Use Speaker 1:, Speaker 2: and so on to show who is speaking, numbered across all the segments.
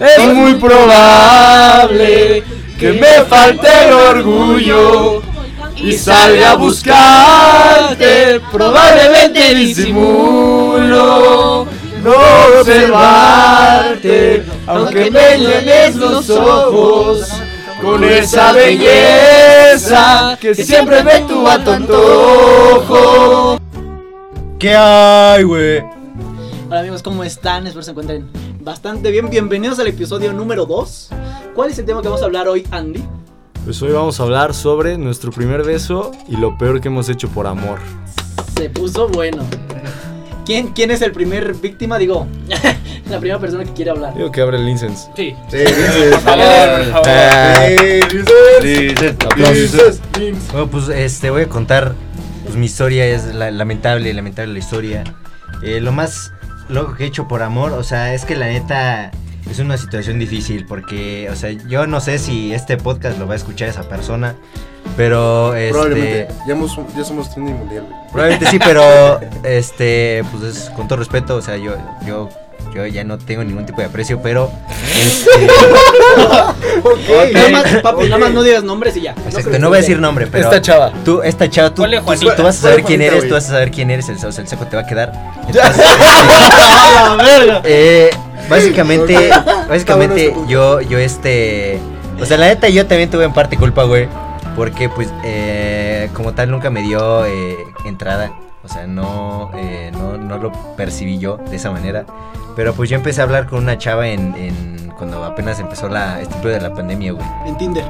Speaker 1: Es muy probable que me falte el orgullo y salga a buscarte. Probablemente disimulo no observarte, aunque me llenes los ojos con esa belleza que siempre me tu a tu antojo.
Speaker 2: ¿Qué hay, güey?
Speaker 3: Hola amigos, ¿cómo están? Espero se encuentren bastante bien. Bienvenidos al episodio número 2. ¿Cuál es el tema que vamos a hablar hoy, Andy?
Speaker 1: Pues hoy vamos a hablar sobre nuestro primer beso y lo peor que hemos hecho por amor.
Speaker 3: Se puso bueno. ¿Quién, quién es el primer víctima? Digo, la primera persona que quiere hablar.
Speaker 1: Digo que abre el incense.
Speaker 3: Sí.
Speaker 2: Sí,
Speaker 4: Por favor, por favor.
Speaker 1: Aplausos.
Speaker 2: Bueno, pues este, voy a contar pues, mi historia, es la- lamentable, lamentable la historia. Eh, lo más loco que he hecho por amor, o sea, es que la neta es una situación difícil porque, o sea, yo no sé si este podcast lo va a escuchar esa persona, pero este...
Speaker 4: Probablemente. Ya, hemos- ya somos mundial.
Speaker 2: Probablemente sí, pero este, pues es con todo respeto, o sea, yo, yo, yo ya no tengo ningún tipo de aprecio, pero este,
Speaker 3: Nada más, papi, nada más no digas nombres y ya.
Speaker 2: exacto, no voy a decir nombre, pero
Speaker 1: Esta chava.
Speaker 2: tú, esta chava, tú,
Speaker 4: Ponle
Speaker 2: tú, vas a saber quién eres, tú vas a saber quién eres, el, o sea, el seco te va a quedar. Entonces, eh, básicamente, básicamente yo, yo este, o sea, la neta yo también tuve en parte culpa, güey, porque pues eh, como tal nunca me dio eh, entrada, o sea, no, eh, no, no lo percibí yo de esa manera, pero pues yo empecé a hablar con una chava en, en cuando apenas empezó la, este pedo de la pandemia, güey.
Speaker 3: En Tinder.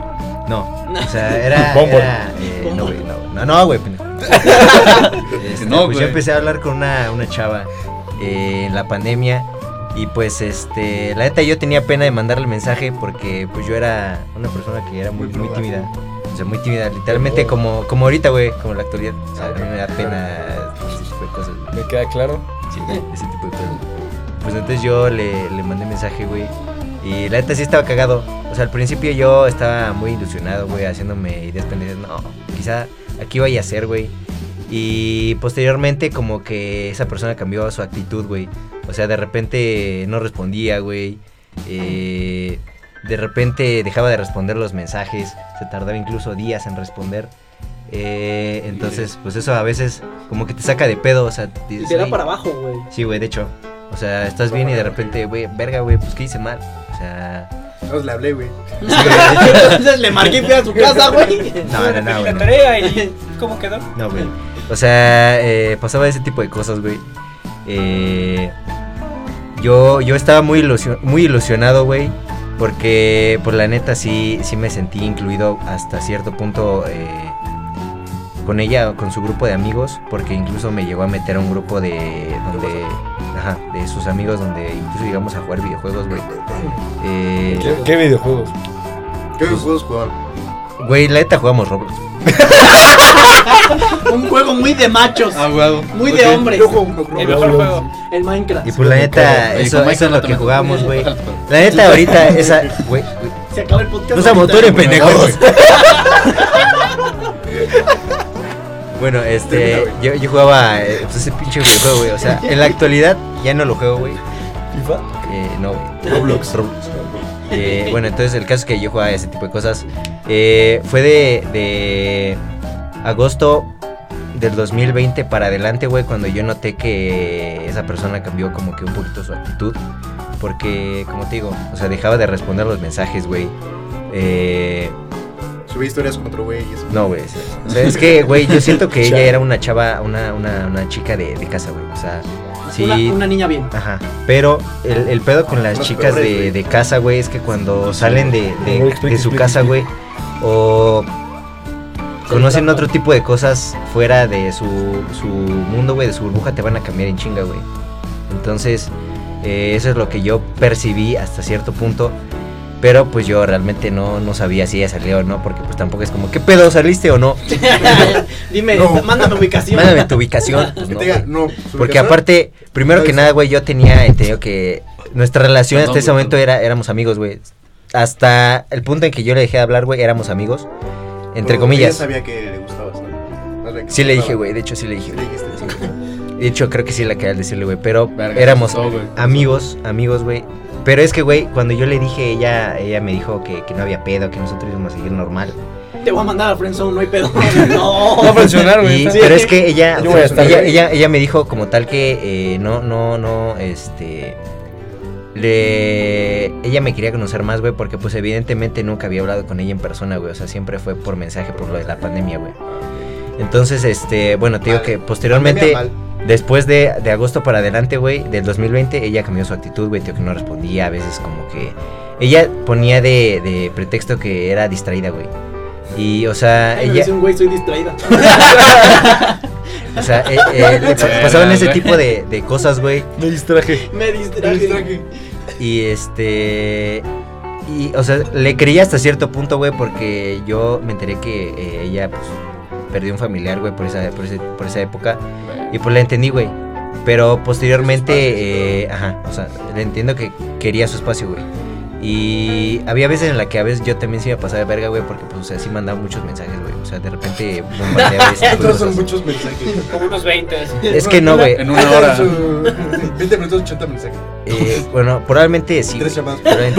Speaker 2: No, o sea, era,
Speaker 1: Bumble.
Speaker 2: era, eh, no, güey, no, no, no, güey. Este,
Speaker 4: No,
Speaker 2: pues yo empecé a hablar con una, una chava eh, en la pandemia y pues este, la neta yo tenía pena de mandarle mensaje porque pues yo era una persona que era muy, muy tímida. O sea, muy tímida, literalmente como, como ahorita, güey, como en la actualidad. O sea, a mí me da pena tipo de cosas. güey.
Speaker 1: ¿Me queda claro?
Speaker 2: Sí, ese tipo de cosas. Pues entonces yo le, le mandé mensaje, güey. Y la neta sí estaba cagado. O sea, al principio yo estaba muy ilusionado, güey, haciéndome ideas pendientes. No, quizá aquí vaya a ser, güey. Y posteriormente como que esa persona cambió su actitud, güey. O sea, de repente no respondía, güey. Eh, de repente dejaba de responder los mensajes. Se tardaba incluso días en responder. Eh, entonces, pues eso a veces como que te saca de pedo. O sea,
Speaker 3: Y te da
Speaker 2: "Ay,
Speaker 3: para abajo, güey.
Speaker 2: Sí, güey, de hecho. O sea, estás bien y de repente, güey, verga, güey, pues qué hice mal. O sea,
Speaker 4: Entonces le hablé, güey.
Speaker 3: Entonces le marqué y fui a su casa, güey.
Speaker 2: no, no, no,
Speaker 4: la
Speaker 2: güey.
Speaker 4: tarea y cómo quedó.
Speaker 2: No, güey. O sea, eh, pasaba ese tipo de cosas, güey. Eh, yo, yo estaba muy, ilusio- muy ilusionado, güey. Porque, por la neta, sí, sí me sentí incluido hasta cierto punto eh, con ella, con su grupo de amigos. Porque incluso me llegó a meter a un grupo de. donde. Ajá, de sus amigos, donde incluso llegamos a jugar videojuegos, güey. Eh,
Speaker 1: ¿Qué, qué videojuegos?
Speaker 4: ¿Qué juegos jugaban?
Speaker 2: Güey, la neta jugamos Roblox.
Speaker 3: Un juego muy de machos.
Speaker 4: huevo.
Speaker 3: Muy de hombres.
Speaker 5: El mejor juego.
Speaker 3: El Minecraft.
Speaker 2: Y pues la neta, eso, eso es lo que jugamos, güey. La neta, ahorita, esa. Güey,
Speaker 3: Se acaba el podcast.
Speaker 2: no se pendejos. Bueno, este, yo jugaba eh, pues, ese pinche videojuego, güey. O sea, en la actualidad ya no lo juego, güey.
Speaker 1: ¿FIFA?
Speaker 2: Eh, no, güey. Roblox. Roblox. Eh, bueno, entonces el caso es que yo jugaba ese tipo de cosas. Eh, fue de, de agosto del 2020 para adelante, güey, cuando yo noté que esa persona cambió como que un poquito su actitud. Porque, como te digo, o sea, dejaba de responder los mensajes, güey. Eh,
Speaker 4: Subí historias con otro güey y eso.
Speaker 2: no, güey. O sea, es que, güey, yo siento que ella era una chava, una, una, una chica de, de casa, güey. O sea, sí.
Speaker 3: Una, una niña bien.
Speaker 2: Aja, pero el, el pedo con las
Speaker 4: Los
Speaker 2: chicas
Speaker 4: peores,
Speaker 2: de, de casa, güey, es que cuando salen de, de-
Speaker 1: No, explica,
Speaker 2: de su casa, güey, o conocen otro tipo de cosas fuera de su, su mundo, güey, de su burbuja, te van a cambiar en chinga, güey. Entonces, eh, eso es lo que yo percibí hasta cierto punto. Pero pues yo realmente no, no sabía si ella salió o no, porque pues tampoco es como, ¿qué pedo saliste o no?
Speaker 3: Dime,
Speaker 4: No.
Speaker 3: mándame ubicación.
Speaker 2: Mándame tu ubicación. Pues, no,
Speaker 4: diga, no.
Speaker 2: Porque
Speaker 4: ubicación,
Speaker 2: aparte, primero que nada, güey, yo tenía entendido que nuestra relación hasta ese momento era, éramos amigos, güey. Hasta el punto en que yo le dejé de hablar, güey, éramos amigos. Entre
Speaker 4: no,
Speaker 2: comillas.
Speaker 4: Ella sabía que le gustabas, sabía que
Speaker 2: Sí le dije,
Speaker 4: gustaba.
Speaker 2: güey, de hecho sí le dije.
Speaker 4: Sí le dijiste, sí.
Speaker 2: De hecho, creo que sí la quería decirle, güey. Pero
Speaker 5: Verga,
Speaker 2: éramos amigos, amigos, güey. Pero es que, güey, cuando yo le dije, ella, ella me dijo que, que no había pedo, que nosotros íbamos a seguir normal.
Speaker 3: Te voy a mandar a Friendzone, no hay pedo.
Speaker 1: No va a funcionar, güey.
Speaker 3: Sí.
Speaker 2: pero es que ella,
Speaker 1: Yo voy a estar,
Speaker 2: ella, ella, ella me dijo como tal que eh, no, no, no, este, le, ella me quería conocer más, güey, porque pues evidentemente nunca había hablado con ella en persona, güey, o sea, siempre fue por mensaje por lo de la pandemia, güey. Entonces, este, bueno, te digo que posteriormente,
Speaker 4: Pandemia
Speaker 2: después de, de agosto para adelante, güey, del 2020, ella cambió su actitud, güey, tío, que no respondía, a veces como que, ella ponía de, de pretexto que era distraída, güey. Y, o sea,
Speaker 3: Ay, me
Speaker 2: ella...
Speaker 3: dice un güey, soy distraída.
Speaker 2: O sea, eh, eh, le pasaban ese tipo de, de cosas, güey.
Speaker 1: Me distraje.
Speaker 3: Me distraje.
Speaker 2: Y este. Y, o sea, le creía hasta cierto punto, güey, porque yo me enteré que eh, ella, pues, perdió un familiar, güey, por esa, por, ese- por esa época. Y pues la entendí, güey. Pero posteriormente, eh, ajá, o sea, le entiendo que quería su espacio, güey. Y había veces en la que a veces yo también se iba a pasar de verga, güey, porque pues, o sea, sí mandaba muchos mensajes, güey. O sea, de repente bombardeaba
Speaker 4: Estos son muchos mensajes.
Speaker 5: Como unos 20. así.
Speaker 2: Es que no, güey.
Speaker 1: En una hora.
Speaker 4: 20 minutos, 80 mensajes.
Speaker 2: Eh, bueno, probablemente sí.
Speaker 4: Tres llamadas.
Speaker 2: Probablemente-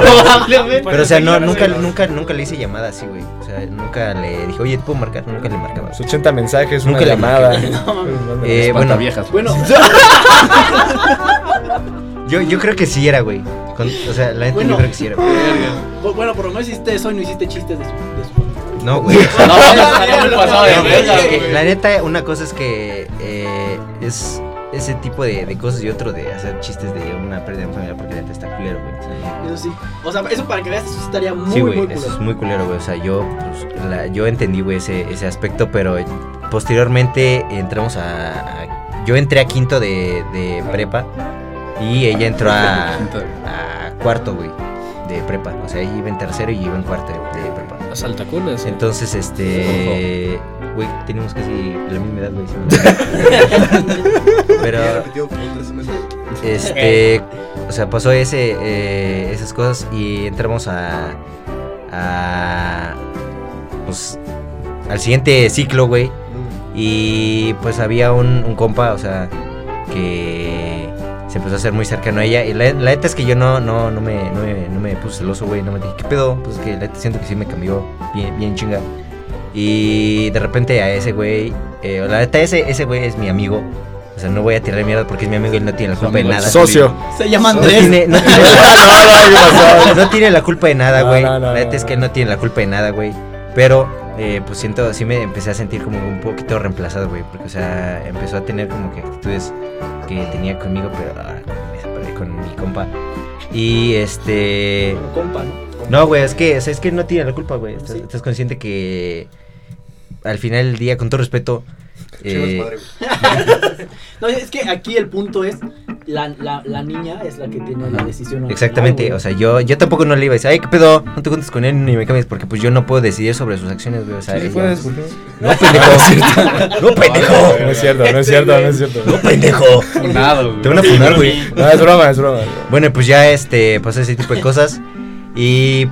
Speaker 3: Probablemente.
Speaker 2: Pero o sea, no, nunca, nunca, nunca le hice llamada así, güey. O sea, nunca le dije, oye, ¿te puedo marcar? Nunca le marcaba.
Speaker 1: Los 80 mensajes,
Speaker 2: Nunca
Speaker 1: una
Speaker 2: le
Speaker 1: llamada.
Speaker 3: No.
Speaker 2: Eh, bueno,
Speaker 1: viejas.
Speaker 3: Bueno,
Speaker 2: yo, yo creo que sí era, güey. Con- o sea, la neta
Speaker 3: Bueno.
Speaker 2: yo creo que sí era. güey.
Speaker 3: bu- bueno, pero no hiciste eso y no hiciste chistes de su. De su...
Speaker 2: No, güey.
Speaker 5: No, de
Speaker 2: No, güey.
Speaker 5: verga, güey.
Speaker 2: La neta, una cosa es que eh, es ese tipo de, de cosas y otro de hacer chistes de una pérdida de un familiar porque la neta está culero, güey.
Speaker 3: Eso sí. O sea, eso para que veas, eso sí estaría muy,
Speaker 2: Sí,
Speaker 3: muy
Speaker 2: güey,
Speaker 3: culero.
Speaker 2: eso es muy culero, güey. O sea, yo, pues, la- yo entendí, güey, ese, ese aspecto, pero posteriormente entramos a, a- Yo entré a quinto de, de prepa y ella entró a, a cuarto, güey, de prepa. O sea, ella iba en tercero y iba en cuarto de, de prepa.
Speaker 5: Las altacunas.
Speaker 2: Entonces, este... Güey, tenemos casi la misma edad, güey. Pero... Este, o sea, pasó ese, eh, esas cosas y entramos a, a, pues, al siguiente ciclo, güey. Y pues había un, un compa, o sea, que se empezó a hacer muy cercano a ella. Y la, la neta es que yo no, no, no, me, no, me, no me puse celoso, güey. No me dije, ¿qué pedo? Pues que la neta siento que sí me cambió bien, bien chinga. Y de repente a ese güey, eh, la neta ese, ese güey es mi amigo. O sea, no voy a tirarle mierda porque es mi amigo y él no tiene la culpa de nada.
Speaker 1: socio.
Speaker 3: Se llama
Speaker 2: No
Speaker 3: Andrés.
Speaker 2: tiene, no, tiene,
Speaker 1: no,
Speaker 2: no tiene la culpa de nada,
Speaker 1: No,
Speaker 2: güey.
Speaker 1: no, no,
Speaker 2: la neta
Speaker 1: no,
Speaker 2: es que
Speaker 1: no.
Speaker 2: él no tiene la culpa de nada, güey. Pero, eh, pues siento, sí me empecé a sentir como un poquito reemplazado, güey. Porque, o sea, empezó a tener como que actitudes que tenía conmigo, pero ah, me separé con mi compa. Y este.
Speaker 3: Bueno, compa, ¿no?
Speaker 2: No, güey, es que, o sea, es que no tiene la culpa, güey. Estás,
Speaker 3: Sí.
Speaker 2: estás consciente que al final del día, con todo respeto. Eh,
Speaker 4: madre.
Speaker 3: No, es que aquí el punto es, la, la, la niña es la que tiene la decisión.
Speaker 2: Exactamente,
Speaker 3: final,
Speaker 2: o sea, yo, yo tampoco no le iba a decir, ay, qué pedo, no te juntes con él ni me cambies, porque pues yo no puedo decidir sobre sus acciones, güey, o sea,
Speaker 1: Sí,
Speaker 2: ella-
Speaker 1: puedes, ¿por qué no?
Speaker 2: No, pendejo. no, pendejo.
Speaker 1: No es cierto, no es cierto, no es cierto.
Speaker 2: No, pendejo.
Speaker 1: Funado, güey.
Speaker 2: Te van a funar, güey.
Speaker 1: No, es broma, es broma.
Speaker 2: Bueno, pues ya este pasó ese tipo de cosas y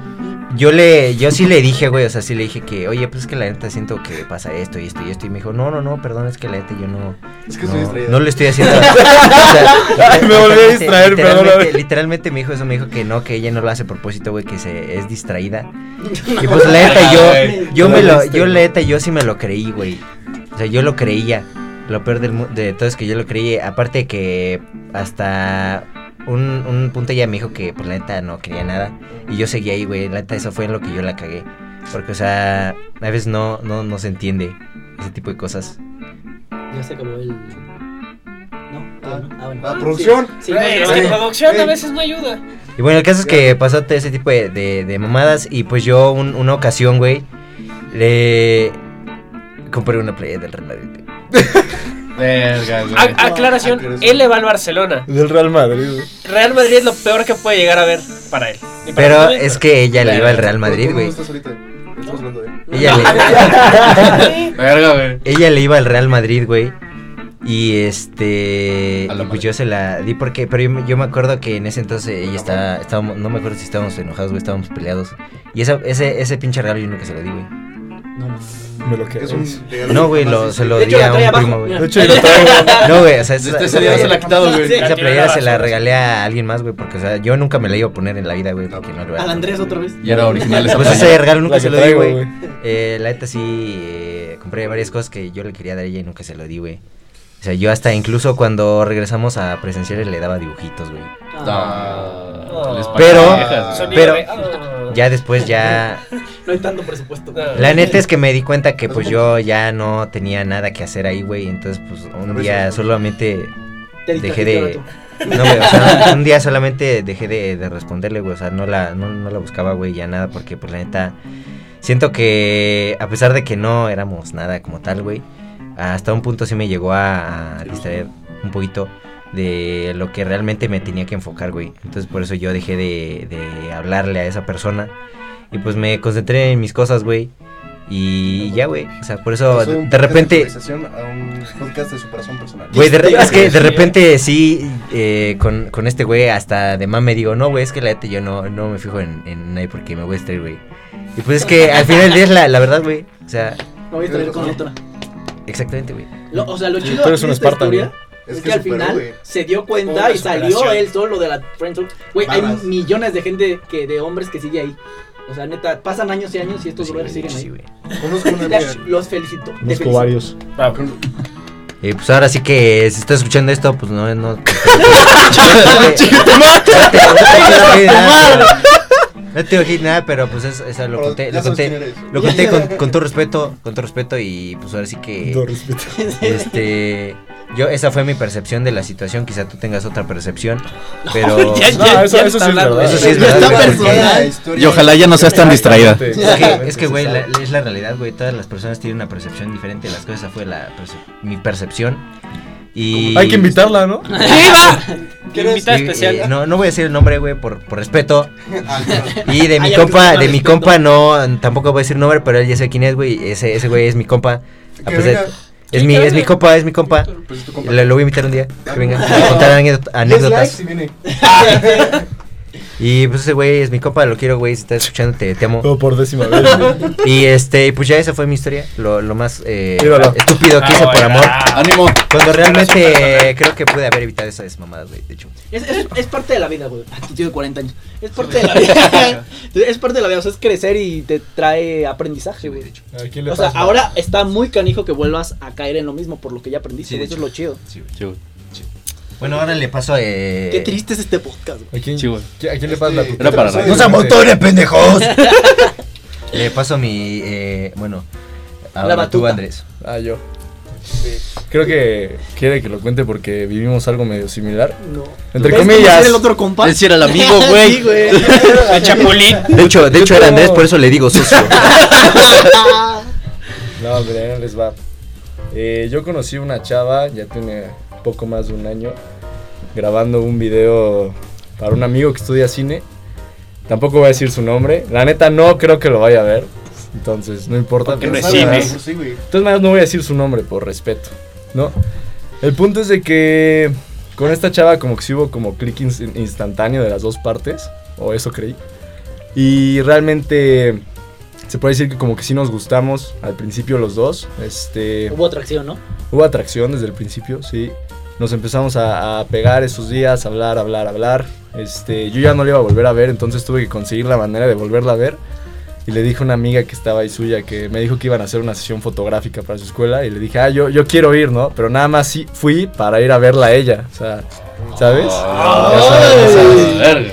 Speaker 2: yo le yo sí le dije, güey, o sea, sí le dije que, "Oye, pues es que la neta siento que pasa esto y esto y esto." Y me dijo, "No, no, no, perdón, es que la neta yo no
Speaker 4: Es que
Speaker 2: no,
Speaker 4: soy distraído.
Speaker 2: no le estoy haciendo." O sea,
Speaker 1: Ay, me volví a distraer,
Speaker 2: literalmente,
Speaker 1: perdóname.
Speaker 2: literalmente me dijo eso, me dijo que no, que ella no lo hace a propósito, güey, que se es distraída. Y pues la neta yo yo me lo yo la neta yo sí me lo creí, güey. O sea, yo lo creía. Lo peor del de todo es que yo lo creí. Aparte que hasta un, un punto ella me dijo que por la neta no quería nada. Y yo seguía ahí, güey. La neta eso fue en lo que yo la cagué. Porque, o sea, a veces no, no, no se entiende ese tipo de cosas.
Speaker 3: Ya se acabó el. ¿No?
Speaker 4: Ah,
Speaker 3: Ah, bueno.
Speaker 4: ah,
Speaker 3: Sí.
Speaker 4: producción.
Speaker 3: Sí, no, no, no.
Speaker 5: producción a veces no ayuda.
Speaker 2: Y bueno, el caso es que pasó todo ese tipo de, de, de mamadas. Y pues yo, un- una ocasión, güey, le compré una playa del Real Madrid.
Speaker 1: Verga, güey.
Speaker 5: A- aclaración, él le va al Barcelona.
Speaker 1: Del Real Madrid, güey.
Speaker 5: Real Madrid es lo peor que puede llegar a ver para él. Y para
Speaker 2: Pero
Speaker 5: mí también,
Speaker 2: es que ella le iba al Real Madrid,
Speaker 4: ¿Cómo
Speaker 2: güey.
Speaker 4: estás ahorita? Estamos hablando de.
Speaker 2: Ella le,
Speaker 1: Verga, güey.
Speaker 2: ella le iba al Real Madrid, güey. Y este.
Speaker 1: A la
Speaker 2: Y pues yo se la di porque. Pero yo, me- yo me acuerdo que en ese entonces ella estaba. Estábamos, no me acuerdo si estábamos enojados, güey. Estábamos peleados. Y esa, ese, ese pinche regalo yo nunca se lo di, güey.
Speaker 3: No, mames.
Speaker 4: Me lo que
Speaker 1: Es un regalo
Speaker 2: No, güey, lo, se lo di a un
Speaker 3: abajo,
Speaker 2: primo, güey.
Speaker 4: De hecho, yo lo traigo.
Speaker 2: No, güey, o sea, esa,
Speaker 1: Este se la ha quitado, güey.
Speaker 2: Esa
Speaker 5: Ya
Speaker 2: playera se la regalé a alguien más, güey, porque, o sea, yo nunca me la iba a poner en la vida, güey, porque no lo
Speaker 3: Al Andrés otra vez.
Speaker 1: Y era original esa
Speaker 2: Pues ese regalo nunca se lo di, güey. Eh, la neta sí, eh, compré varias cosas que yo le quería dar a ella y nunca se lo di, güey. O sea, yo hasta incluso cuando regresamos a presenciales le daba dibujitos, güey.
Speaker 1: Ah, les
Speaker 2: Pero- Pero-
Speaker 5: ah.
Speaker 2: Ya después ya...
Speaker 3: No hay tanto presupuesto. güey.
Speaker 2: La neta es que me di cuenta que pues yo ya no tenía nada que hacer ahí, güey. Entonces pues un día solamente
Speaker 3: Te
Speaker 2: dejé de... No, güey, o sea, un día solamente dejé de, de responderle, güey. O sea, no la, no, no la buscaba, güey, ya nada, porque pues la neta. Siento que a pesar de que no éramos nada como tal, güey, hasta un punto sí me llegó a, a distraer un poquito de lo que realmente me tenía que enfocar, güey. Entonces por eso yo dejé de, de hablarle a esa persona y pues me concentré en mis cosas, güey. Y ya, güey. O sea, por eso de, de repente...
Speaker 4: actualización a un podcast de superación personal.
Speaker 2: Güey, de, re- es que de
Speaker 3: güey.
Speaker 2: repente sí, eh, con, con este güey hasta de mame digo, no, güey, es que la neta yo no, no me fijo en, en nadie porque me voy a distraer, güey. Y pues es que al final del día es la, la verdad, güey. O sea,
Speaker 3: No voy a traer con otra.
Speaker 2: Exactamente, güey.
Speaker 3: Lo- o sea, lo chido
Speaker 4: Tú eres
Speaker 3: aquí
Speaker 4: un
Speaker 3: de esta
Speaker 4: Spartan,
Speaker 3: historia es, que, al
Speaker 4: superó,
Speaker 3: final
Speaker 4: güey.
Speaker 3: se dio cuenta
Speaker 5: Una
Speaker 3: y salió
Speaker 5: superación.
Speaker 3: él solo de la friendzone. Güey, hay
Speaker 4: Barras.
Speaker 3: millones de gente que de hombres que sigue ahí. O sea, neta, pasan años y años y estos
Speaker 2: Sí,
Speaker 3: brothers siguen
Speaker 2: sí,
Speaker 3: ahí.
Speaker 2: güey.
Speaker 4: Conozco una
Speaker 3: Te-
Speaker 4: amiga.
Speaker 3: Los felicito. te
Speaker 4: Conozco
Speaker 3: felicito.
Speaker 4: varios.
Speaker 5: Ah,
Speaker 2: Y pues ahora sí que si estás escuchando esto, pues no, no. No te digo nada, pero pues eso, eso lo conté, lo conté, lo conté con, con todo respeto, con todo respeto y pues ahora sí que
Speaker 4: Todo respeto.
Speaker 2: este yo esa fue mi percepción de la situación, quizá tú tengas otra percepción, pero
Speaker 5: ya,
Speaker 4: No,
Speaker 5: ya,
Speaker 4: eso-
Speaker 5: ya
Speaker 4: eso
Speaker 5: está
Speaker 4: sí es
Speaker 5: hablando.
Speaker 4: verdad.
Speaker 2: Eso sí es verdad,
Speaker 3: personal.
Speaker 2: porque-
Speaker 1: Y ojalá ya no seas tan distraída.
Speaker 2: Es que, es güey, es la realidad, güey. Todas las personas tienen una percepción diferente de las cosas. Esa fue la mi percepción. Y...
Speaker 4: Hay que invitarla, ¿no?
Speaker 5: ¿Qué invita especial?
Speaker 2: y no, no voy a decir el nombre, güey, por, por respeto.
Speaker 4: Ah,
Speaker 2: Y de mi
Speaker 3: Hay algo
Speaker 2: compa, de mi compa no, tampoco voy a decir nombre, pero él ya sé quién es, güey. Ese, ese güey es mi compa. A
Speaker 4: Que
Speaker 2: pesar-
Speaker 4: venga.
Speaker 2: es mi, es mi compa, es mi compa.
Speaker 4: Pues es tu compa.
Speaker 2: Lo, lo voy a invitar un día. Que venga a contar anécdotas.
Speaker 4: y
Speaker 2: pues ese güey es mi compa, lo quiero, güey. Si estás escuchando, te, te amo.
Speaker 4: Todo por décima vez.
Speaker 2: Y este, pues ya esa fue mi historia. Lo, lo más eh, estúpido que hice
Speaker 5: Ah,
Speaker 2: por amor.
Speaker 5: ah.
Speaker 1: Ánimo.
Speaker 2: Cuando realmente creo que pude haber evitado esas mamadas, güey. De hecho,
Speaker 3: Es, es, es parte de la vida, güey. Ah, tu tío de 40 años. Es parte de la vida. es parte de la vida. O sea, es crecer y te trae aprendizaje, güey.
Speaker 4: ¿A quién le
Speaker 3: O sea,
Speaker 4: pasa?
Speaker 3: ahora está muy canijo que vuelvas a caer en lo mismo por lo que ya aprendiste.
Speaker 2: Sí, de
Speaker 3: güey. Eso es lo chido.
Speaker 2: sí, güey. Bueno, ahora le paso eh,
Speaker 3: Qué triste es este podcast, güey.
Speaker 4: ¿A quién,
Speaker 1: güey.
Speaker 4: ¿A quién le pasa la
Speaker 1: Este,
Speaker 4: tutela?
Speaker 1: era para.
Speaker 2: ¡No
Speaker 4: de-
Speaker 2: se motores, pendejos! le paso mi. Eh, bueno, ahora tú,
Speaker 3: batuta.
Speaker 2: Andrés.
Speaker 4: Ah, yo. Creo que quiere que lo cuente porque vivimos algo medio similar.
Speaker 3: No.
Speaker 4: Entre
Speaker 3: ¿Ves cómo
Speaker 4: comillas.
Speaker 3: el otro compa?
Speaker 1: Él sí era el amigo, güey.
Speaker 3: sí, güey.
Speaker 5: El chapulín.
Speaker 2: De hecho, de hecho era Andrés, por eso le digo socio.
Speaker 4: No, hombre, no les va. Eh, yo conocí una chava, ya tiene poco más de un año, grabando un video para un amigo que estudia cine. Tampoco voy a decir su nombre. La neta no creo que lo vaya a ver. Entonces, no importa.
Speaker 5: Porque no es cine.
Speaker 4: maneras no voy a decir su nombre por respeto, ¿no? El punto es de que con esta chava como que sí hubo como click ins- instantáneo de las dos partes, o eso creí. Y realmente se puede decir que como que sí nos gustamos al principio los dos. Este,
Speaker 3: Hubo atracción, ¿no?
Speaker 4: hubo atracción desde el principio, sí. Nos empezamos a, a pegar esos días, a hablar, hablar, hablar. Este, yo ya no le iba a volver a ver, entonces tuve que conseguir la manera de volverla a ver. Y le dije a una amiga que estaba ahí suya que me dijo que iban a hacer una sesión fotográfica para su escuela. Y le dije, ah, yo, yo quiero ir, ¿no? Pero nada más sí fui para ir a verla a ella. O sea, ¿sabes? Ya sabes, ya sabes.
Speaker 1: Verga.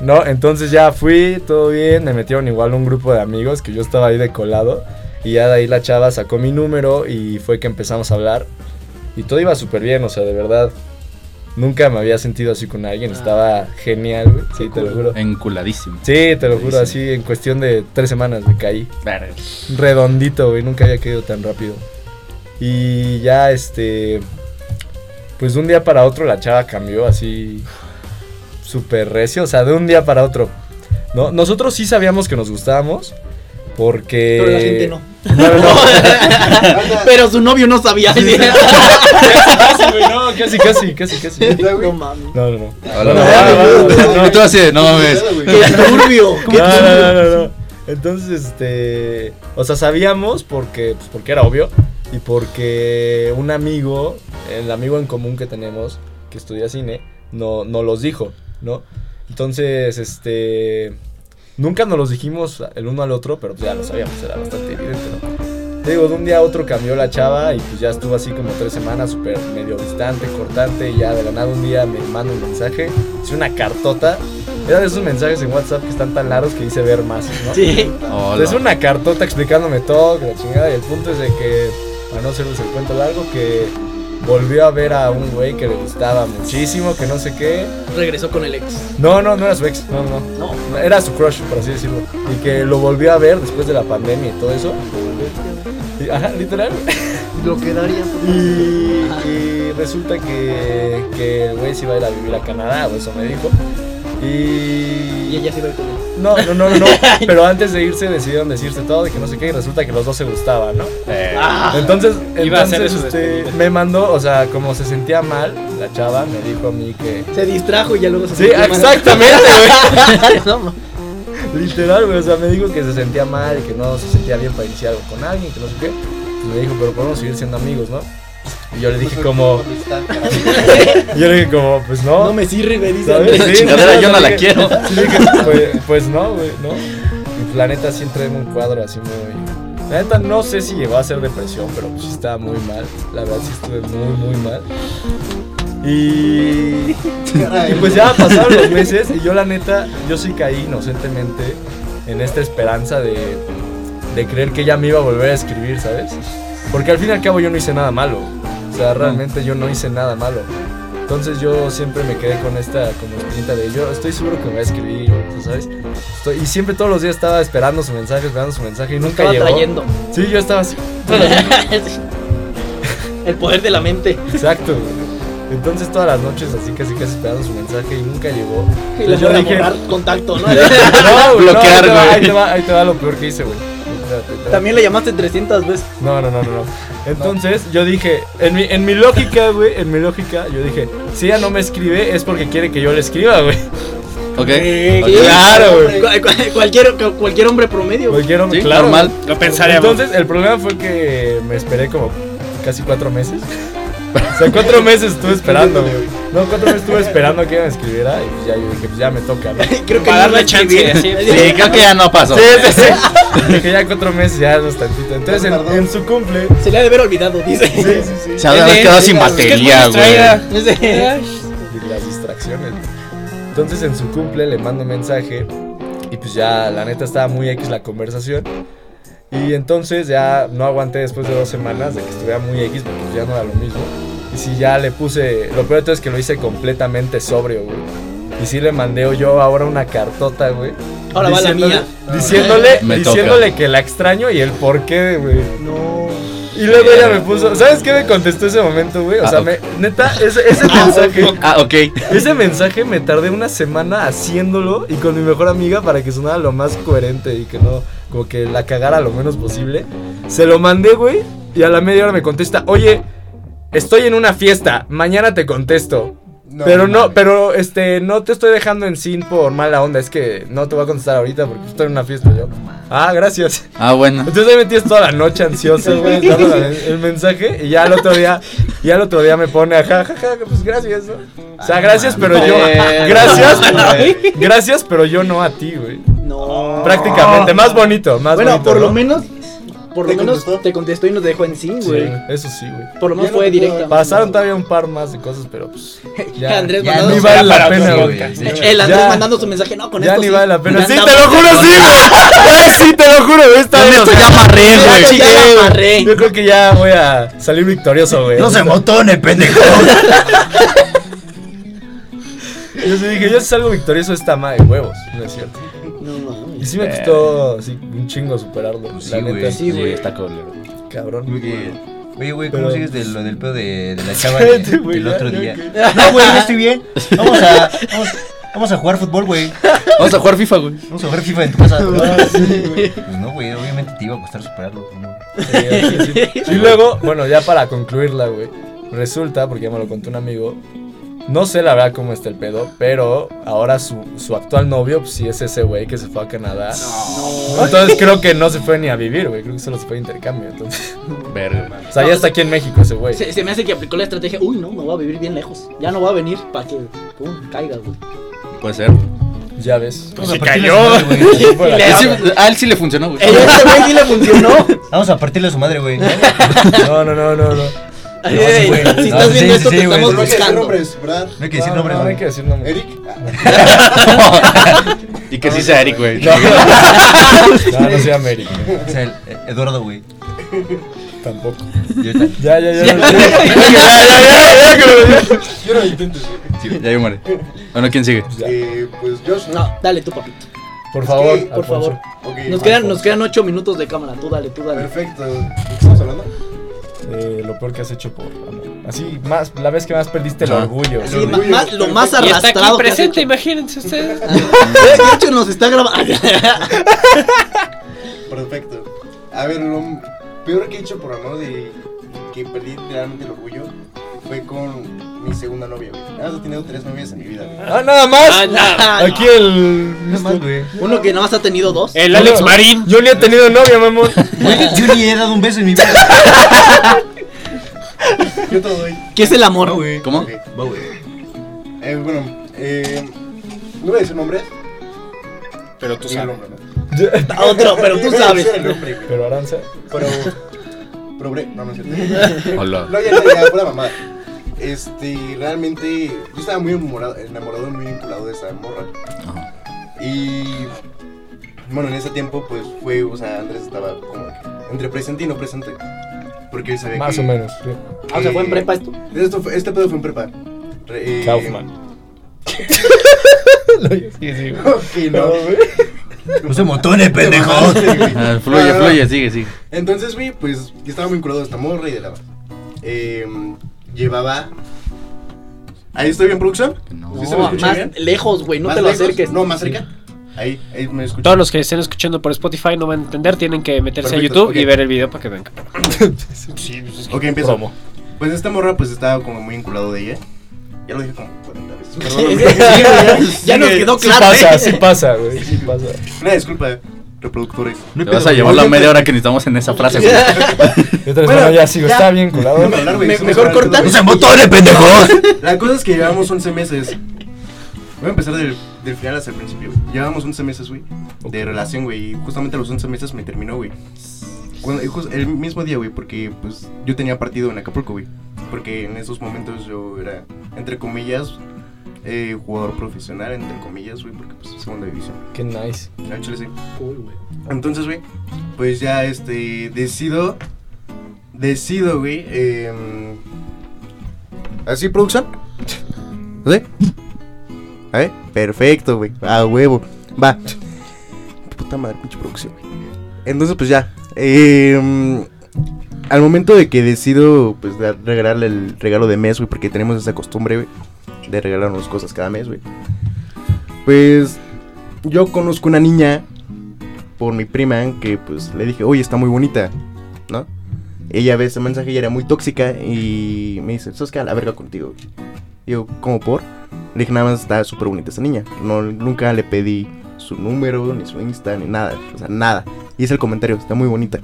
Speaker 4: No, entonces ya fui, todo bien, me metieron igual un grupo de amigos que yo estaba ahí de colado y ya de ahí la chava sacó mi número y fue que empezamos a hablar y todo iba súper bien, o sea, de verdad, nunca me había sentido así con alguien, estaba genial, güey, sí, te lo juro.
Speaker 1: Enculadísimo.
Speaker 4: Sí, te lo juro, así en cuestión de tres semanas me caí,
Speaker 5: Verga.
Speaker 4: redondito, güey, nunca había caído tan rápido. Y ya, este, pues de un día para otro la chava cambió así súper recio, o sea, de un día para otro. ¿no? Nosotros sí sabíamos que nos gustábamos porque...
Speaker 3: Pero la gente no.
Speaker 4: No, no, no.
Speaker 3: Pero su novio no sabía.
Speaker 4: Casi, güey, no, casi, casi, casi, casi.
Speaker 3: no mames.
Speaker 4: No, no, no. No,
Speaker 1: tú así no mames.
Speaker 3: Qué turbio. Qué
Speaker 4: No, no,
Speaker 3: turbio.
Speaker 4: no, no, no. Entonces, este. O sea, sabíamos porque, pues, porque era obvio. Y porque un amigo, el amigo en común que tenemos, que estudia cine, no, no los dijo, ¿no? Entonces, este. Nunca nos los dijimos el uno al otro, pero pues ya lo sabíamos, era bastante evidente, ¿no? Te digo, de un día a otro cambió la chava y pues ya estuvo así como tres semanas, súper medio distante, cortante, y ya de la nada un día me manda un mensaje, hice una cartota. Era de esos mensajes en WhatsApp que están tan largos que hice ver más, ¿no?
Speaker 3: Sí.
Speaker 1: Hola.
Speaker 4: Es una cartota explicándome todo, que la chingada, y el punto es de que, para no hacerles el cuento largo, que volvió a ver a un güey que le gustaba muchísimo, que no sé qué.
Speaker 3: Regresó con el ex.
Speaker 4: No, no, no era su ex, no, no.
Speaker 3: No.
Speaker 4: Era su crush, por así decirlo. Y que lo volvió a ver después de la pandemia y todo eso. Y- Ajá, literal.
Speaker 1: Lo quedaría.
Speaker 4: Y, y resulta que, que el güey se iba a ir a vivir a Canadá, o eso me dijo. Y,
Speaker 3: Y ella se iba con él.
Speaker 4: No, no, no, no, no. Pero antes de irse decidieron decirse todo de que no sé qué y resulta que los dos se gustaban, ¿no?
Speaker 1: Eh,
Speaker 3: Ah.
Speaker 4: Entonces,
Speaker 5: Iba a ser
Speaker 4: entonces este, me mandó, o sea, como se sentía mal, la chava me dijo a mí que...
Speaker 3: Se distrajo y ya luego se
Speaker 4: Sí, exactamente, güey. Literal, güey, o sea, me dijo que se sentía mal y que no se sentía bien para iniciar algo con alguien, que no sé qué. Y me dijo, pero podemos seguir siendo amigos, ¿no? Y yo le dije como... Yo le dije como, pues no.
Speaker 3: no me sirve, dice.
Speaker 4: Sí, no,
Speaker 1: yo no la
Speaker 4: dije-
Speaker 1: quiero.
Speaker 4: sí, le dije, pues, pues no, güey, no. Y la neta sí entré en un cuadro así muy... La neta no sé si llegó a ser depresión, pero pues sí estaba muy mal. La verdad sí estuve muy, muy mal. Y, y pues ya pasaron los meses y yo la neta, yo sí caí inocentemente en esta esperanza de, de creer que ella me iba a volver a escribir, ¿sabes? Porque al fin y al cabo yo no hice nada malo. O sea, realmente yo no hice nada malo. Entonces yo siempre me quedé con esta como espinita de yo estoy seguro que me va a escribir, ¿sabes? Estoy- y siempre todos los días estaba esperando su mensaje, esperando su mensaje y nunca
Speaker 3: Estaba
Speaker 4: llegó.
Speaker 3: trayendo.
Speaker 4: Sí, yo estaba así.
Speaker 3: El poder de la mente.
Speaker 4: Exacto. güey. Entonces todas las noches así casi casi esperando su mensaje y nunca llegó.
Speaker 3: Y le
Speaker 4: Entonces yo
Speaker 3: voy a
Speaker 4: dije,
Speaker 3: contacto, ¿no?
Speaker 4: no, no,
Speaker 1: Bloquear,
Speaker 4: ahí, te va,
Speaker 1: güey.
Speaker 4: ahí, te va, ahí te va lo peor que hice, güey.
Speaker 3: También le llamaste 300 veces.
Speaker 4: No, no, no, no, no. Entonces yo dije, en mi, en mi lógica, güey, en mi lógica, yo dije, si ella no me escribe es porque quiere que yo le escriba, güey.
Speaker 1: ok.
Speaker 3: Sí,
Speaker 1: Ok.
Speaker 4: Claro, güey.
Speaker 3: Cu- cu- cualquier, cu- cualquier hombre promedio. güey.
Speaker 4: Cualquier hombre,
Speaker 1: Sí,
Speaker 4: claro.
Speaker 1: normal.
Speaker 5: Lo pensaríamos.
Speaker 4: Entonces el problema fue que me esperé como casi cuatro meses. O sea, cuatro meses estuve esperando, güey. No, cuatro meses estuve esperando que ella me escribiera y pues ya yo dije, pues ya me toca, ¿no?
Speaker 3: Creo que
Speaker 5: Para
Speaker 3: no
Speaker 5: darle chance.
Speaker 1: Sí, creo que ya no pasó.
Speaker 4: Sí, sí, sí. Dije ya cuatro meses, ya es bastantito. Entonces en, en su cumple.
Speaker 3: Se le ha de haber olvidado, dice.
Speaker 4: Sí, sí, sí.
Speaker 1: Se ha quedado sin batería, güey.
Speaker 4: Y las distracciones. Entonces en su cumple le mando un mensaje y pues ya la neta estaba muy X la conversación. Y entonces ya no aguanté después de dos semanas de que estuviera muy X porque ya no era lo mismo. Y si ya le puse, lo peor de todo es que lo hice completamente sobrio, güey. Y sí le mandé yo ahora una cartota, güey.
Speaker 3: Ahora va la
Speaker 4: diciéndole-
Speaker 3: mía.
Speaker 4: Diciéndole,
Speaker 1: Me
Speaker 4: diciéndole que la extraño y el porqué, güey.
Speaker 3: No.
Speaker 4: Y luego ella me puso, ¿sabes qué me contestó ese momento, güey? O sea,
Speaker 1: Ah,
Speaker 4: me, neta, ese, ese mensaje,
Speaker 1: Ah, ok.
Speaker 4: ese mensaje me tardé una semana haciéndolo y con mi mejor amiga para que sonara lo más coherente y que no, como que la cagara lo menos posible. Se lo mandé, güey, y a la media hora me contesta, oye, estoy en una fiesta, mañana te contesto. pero no, pero este, no te estoy dejando en sin por mala onda, es que no te voy a contestar ahorita porque estoy en una fiesta yo. Ah, gracias.
Speaker 1: Ah, bueno.
Speaker 4: Entonces ahí me tienes toda la noche ansioso, güey, dando el, el mensaje. Y ya al otro día, ya al otro día me pone, ajá, jaja, pues gracias, ¿no? O sea, gracias, pero yo. Gracias, gracias, pero yo no a ti, güey.
Speaker 3: No.
Speaker 4: Prácticamente, más bonito, más
Speaker 3: Bueno,
Speaker 4: bonito.
Speaker 3: por
Speaker 4: ¿no?
Speaker 3: lo menos. Por lo
Speaker 6: ¿Te
Speaker 3: menos
Speaker 6: contestó?
Speaker 3: te contestó y nos dejó en sí,
Speaker 4: Sí,
Speaker 3: güey.
Speaker 4: eso sí, güey.
Speaker 3: Por lo menos
Speaker 6: Ya no
Speaker 3: fue
Speaker 6: puedo
Speaker 3: directa.
Speaker 4: Pasaron todavía un par más de cosas, pero pues. Ya,
Speaker 3: Andrés
Speaker 1: ya
Speaker 3: mandando
Speaker 4: ni vale la pena, güey.
Speaker 3: El Andrés
Speaker 4: Ya.
Speaker 3: mandando su mensaje, no, con
Speaker 4: Ya
Speaker 3: esto
Speaker 4: ni
Speaker 3: sí.
Speaker 4: vale la pena.
Speaker 3: Ya
Speaker 4: Sí, te lo juro, sí, sí, te lo juro,
Speaker 1: Con
Speaker 4: bien,
Speaker 1: esto ya amarré,
Speaker 3: Ya
Speaker 1: güey.
Speaker 3: ya.
Speaker 4: Yo creo que ya voy a salir victorioso, güey.
Speaker 2: No se motone, pendejo.
Speaker 4: Yo sí dije, yo si salgo victorioso esta madre de huevos, no es cierto.
Speaker 3: No mames.
Speaker 4: Y sí me costó así, un chingo superarlo.
Speaker 2: Sí,
Speaker 4: la neta,
Speaker 2: güey.
Speaker 3: sí, güey.
Speaker 1: está colero.
Speaker 4: cabrón.
Speaker 2: Oye, Oye, güey, ¿cómo
Speaker 4: Pero-
Speaker 2: sigues de lo del pedo de, de la chava
Speaker 4: Cállate,
Speaker 2: de-
Speaker 4: güey,
Speaker 2: el
Speaker 4: ya,
Speaker 2: otro
Speaker 4: ya
Speaker 2: día? No, güey, yo estoy bien. Vamos a, vamos, vamos a jugar fútbol, güey.
Speaker 1: Vamos a jugar FIFA, güey.
Speaker 2: Vamos a jugar FIFA en tu casa.
Speaker 4: Ah, sí, güey.
Speaker 2: Pues no, güey, obviamente te iba a costar superarlo. ¿no?
Speaker 4: Sí, sí, sí. Y luego, bueno, ya para concluirla, güey. Resulta, porque ya me lo contó un amigo, No sé la verdad cómo está el pedo, pero ahora su, su actual novio, pues sí es ese güey que se fue a Canadá. Entonces creo que no se fue ni a vivir, güey. Creo que solo se fue de intercambio. Entonces.
Speaker 1: Verga.
Speaker 4: O sea, ya está aquí en México ese güey.
Speaker 3: Se, se me hace que aplicó la estrategia, uy, no, me voy a vivir bien lejos. Ya no voy a venir para que, pum, caiga, güey.
Speaker 1: Puede ser.
Speaker 4: Ya ves.
Speaker 2: Vamos
Speaker 5: Se
Speaker 2: a
Speaker 5: cayó.
Speaker 1: A él sí- a le funcionó, güey.
Speaker 3: Ese güey sí le funcionó.
Speaker 2: Vamos a partirle a su madre, güey.
Speaker 4: No, no, no, no, no.
Speaker 3: Ay,
Speaker 2: No, sí, güey.
Speaker 3: si
Speaker 2: No,
Speaker 3: estás
Speaker 2: sí,
Speaker 3: viendo
Speaker 2: sí,
Speaker 3: esto,
Speaker 2: sí,
Speaker 3: te
Speaker 2: güey.
Speaker 3: estamos
Speaker 6: No hay que decir
Speaker 3: buscando.
Speaker 6: nombres, ¿verdad?
Speaker 2: No hay que decir nombres,
Speaker 4: no, no
Speaker 2: güey.
Speaker 4: hay que decir nombres.
Speaker 6: Eric.
Speaker 1: Y que sí sea Eric, güey.
Speaker 4: No, no, no soy América.
Speaker 2: O sea, el- eh, Eduardo, güey.
Speaker 4: Tampoco.
Speaker 2: Y ahorita-
Speaker 4: Ya, ya, ya. ya,
Speaker 6: Yo no intentes.
Speaker 1: Sí, ya yo muere. Bueno, ¿quién sigue?
Speaker 6: Eh, pues Josh.
Speaker 3: No, dale tú, papito.
Speaker 4: Por favor,
Speaker 3: por
Speaker 4: Alfonso.
Speaker 3: favor.
Speaker 6: Ok,
Speaker 3: Nos quedan, nos quedan ocho minutos de cámara. Tú dale, tú dale.
Speaker 6: Perfecto. ¿De qué estamos hablando?
Speaker 4: Eh, lo peor que has hecho por amor. Así, más, la vez que más perdiste el orgullo.
Speaker 3: Sí,
Speaker 6: El
Speaker 3: ma-
Speaker 6: orgullo,
Speaker 3: más- lo más
Speaker 5: Y está aquí
Speaker 3: arrastrado que has
Speaker 5: presente, imagínense ustedes.
Speaker 3: De hecho, nos está grabando.
Speaker 6: Perfecto. A ver, lo peor que he hecho por amor de que perdí literalmente el orgullo fue con mi segunda novia, güey. Nada más he tenido tres novias en mi vida, güey.
Speaker 4: Ah, nada más.
Speaker 5: Ah, nada.
Speaker 4: Aquí el.
Speaker 2: Nada más, güey.
Speaker 3: Uno que nada más ha tenido dos.
Speaker 5: El Alex Marín.
Speaker 4: Yo ni he tenido novia, mamón.
Speaker 2: Yo ni he dado un beso en mi vida.
Speaker 6: Yo todo doy.
Speaker 3: ¿Qué es el amor?
Speaker 2: No, güey.
Speaker 1: ¿Cómo?
Speaker 2: Va, güey.
Speaker 6: Eh, bueno, eh, no voy a decir nombres.
Speaker 5: Pero tú sabes.
Speaker 6: nombre, ¿no?
Speaker 3: Otro, pero tú sabes.
Speaker 4: Pero Aranza.
Speaker 6: Pero. Pero, no, no es cierto.
Speaker 1: Hola.
Speaker 6: No, ya, ya, ya, fuera mamada. Este, realmente, yo estaba muy enamorado, enamorado y muy vinculado de esa morra.
Speaker 1: Ajá.
Speaker 6: Y. Bueno, en ese tiempo, pues fue, o sea, Andrés estaba como que entre presente y no presente. Porque él sabía
Speaker 4: Más
Speaker 6: que.
Speaker 4: o menos. sí.
Speaker 3: Ah, o sea, fue en prepa esto.
Speaker 6: Esto fue- este pedo fue en prepa. Re- eh,
Speaker 4: Kaufman. Sí, sí.
Speaker 6: Ok, no.
Speaker 2: Pendejo.
Speaker 1: Ah, fluye,
Speaker 6: No, no, no.
Speaker 1: fluye, sigue, sigue.
Speaker 6: Entonces, güey, pues yo estaba vinculado a esta morra y de la. Eh, llevaba. ¿Ahí estoy bien, producción?
Speaker 1: No.
Speaker 6: ¿Sí se me
Speaker 3: No,
Speaker 6: escucha
Speaker 3: más
Speaker 6: bien?
Speaker 3: lejos, güey. No
Speaker 6: ¿Más
Speaker 3: te lo
Speaker 6: lejos?
Speaker 3: acerques.
Speaker 6: No, más cerca. Ahí, ahí me escuchan.
Speaker 5: Todos los que estén escuchando por Spotify no van a entender, tienen que meterse
Speaker 6: Perfecto,
Speaker 5: a YouTube y ver el video para que vean.
Speaker 6: Sí, Ok, empiezo.
Speaker 4: Promo.
Speaker 6: Pues esta morra, pues estaba como muy vinculado de ella. Ya lo dije como 40 veces.
Speaker 3: Sí,
Speaker 6: Perdóname.
Speaker 3: sí, ya nos quedó
Speaker 4: Sí
Speaker 3: claro.
Speaker 4: pasa,
Speaker 3: ¿eh?
Speaker 4: sí pasa, güey. Sí pasa.
Speaker 6: Una disculpa, reproductores.
Speaker 1: Te vas a llevar la media hora que necesitamos en esa frase, güey.
Speaker 4: Vez,
Speaker 6: Bueno,
Speaker 4: bueno, ya sigo.
Speaker 6: ya.
Speaker 4: Está bien culado.
Speaker 3: Me-
Speaker 6: eso
Speaker 3: mejor
Speaker 6: me
Speaker 3: cortar.
Speaker 6: suena-
Speaker 2: motones, pendejo!
Speaker 6: La cosa es que llevamos 11 meses. Voy a empezar del, del final hasta el principio. güey. Llevamos 11 meses, güey, de relación, güey. Y justamente a los 11 meses me terminó, güey. Cuando- el mismo día, güey, porque pues yo tenía partido en Acapulco, güey. Porque en esos momentos yo era, entre comillas, eh, jugador profesional, entre comillas, güey, porque pues segunda división.
Speaker 4: Qué nice.
Speaker 6: Chile sí. Entonces, güey, pues ya este, decido, decido, güey, em, ¿Así, producción? ¿Sí? A ver, perfecto, güey, a huevo, va. Puta madre, pinche producción, güey. Entonces, pues ya, em, al momento de que decido, pues, regalarle el regalo de mes, güey, porque tenemos esa costumbre, güey, de regalarnos cosas cada mes, güey. Pues, yo conozco una niña por mi prima que pues le dije, oye, está muy bonita, ¿no? Ella ve ese mensaje y era muy tóxica y me dice, ¿sabes qué? A la verga contigo. Yo, ¿cómo por? Le dije, nada más está súper bonita esa niña. No, nunca le pedí su número, ni su Insta, ni nada. O sea, nada. Y es el comentario, está muy bonita.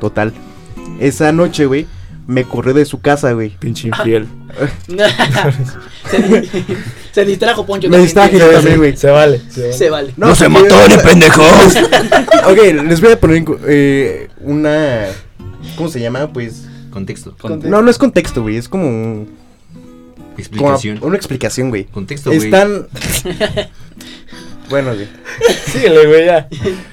Speaker 6: Total. Esa noche, güey, me corrió de su casa, güey.
Speaker 4: Pinche infiel.
Speaker 3: se, se distrajo Poncho.
Speaker 6: Me distraje yo también, güey.
Speaker 4: Se vale. Se vale.
Speaker 3: Se vale.
Speaker 2: ¡No se
Speaker 6: porque-
Speaker 2: motones, pendejos!
Speaker 6: ok, les voy a poner eh, una... ¿Cómo se llama? Pues...
Speaker 2: Contexto.
Speaker 6: No, no es contexto, güey. Es como, un- como
Speaker 2: Explicación.
Speaker 6: una explicación, güey.
Speaker 2: Contexto, güey.
Speaker 6: Están... bueno, güey.
Speaker 4: Síguele, güey, ya.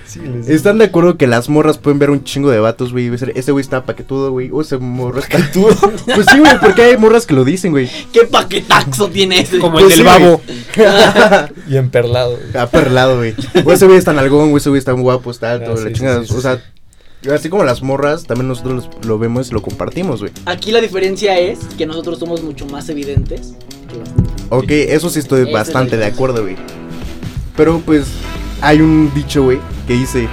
Speaker 4: Síguele. sí.
Speaker 6: ¿Están de acuerdo que las morras pueden ver un chingo de vatos, güey? Ese güey está paquetudo, güey. O ese morro está paquetudo. pues sí, güey, porque hay morras que lo dicen, güey.
Speaker 3: ¿Qué paquetaxo tiene ese?
Speaker 5: Como
Speaker 6: Pues
Speaker 5: el del
Speaker 6: sí,
Speaker 5: babo.
Speaker 4: Y emperlado. güey.
Speaker 6: Ha perlado, güey. O ese güey está nalgón, güey. Ese güey está muy guapo, está alto,
Speaker 4: Ah, sí,
Speaker 6: la
Speaker 4: sí,
Speaker 6: chingada.
Speaker 4: sí, sí,
Speaker 6: o sea, así como las morras, también nosotros lo vemos y lo compartimos, güey.
Speaker 3: Aquí la diferencia es que nosotros somos mucho más evidentes. que las-
Speaker 6: Ok, eso sí estoy
Speaker 3: es
Speaker 6: bastante de acuerdo, güey. Pero pues hay un dicho, güey, que dice,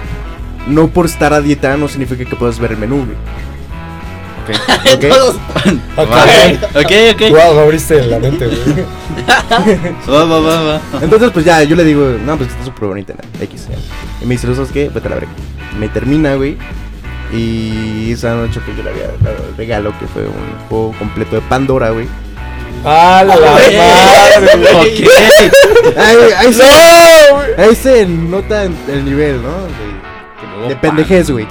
Speaker 6: no por estar a dieta no significa que puedas ver el menú, güey. ¿Ok?
Speaker 3: Todos.
Speaker 5: Vale. Ok, ok.
Speaker 4: Wow, me abriste la mente, güey.
Speaker 5: Va, va, va, va.
Speaker 6: Entonces, pues ya, yo le digo, no, pues está súper bonita, ¿no? X. ya. Y me dice, ¿lo sabes qué? Vete a la verga. Me termina, güey. Y esa noche, pues yo le había dado el regalo que fue un juego completo de Pandora, güey.
Speaker 4: ¡Ah, la madre, güey!
Speaker 5: Ok.
Speaker 6: Ahí, ahí, se, ahí se nota el nivel, ¿no? De, de pendejez, güey.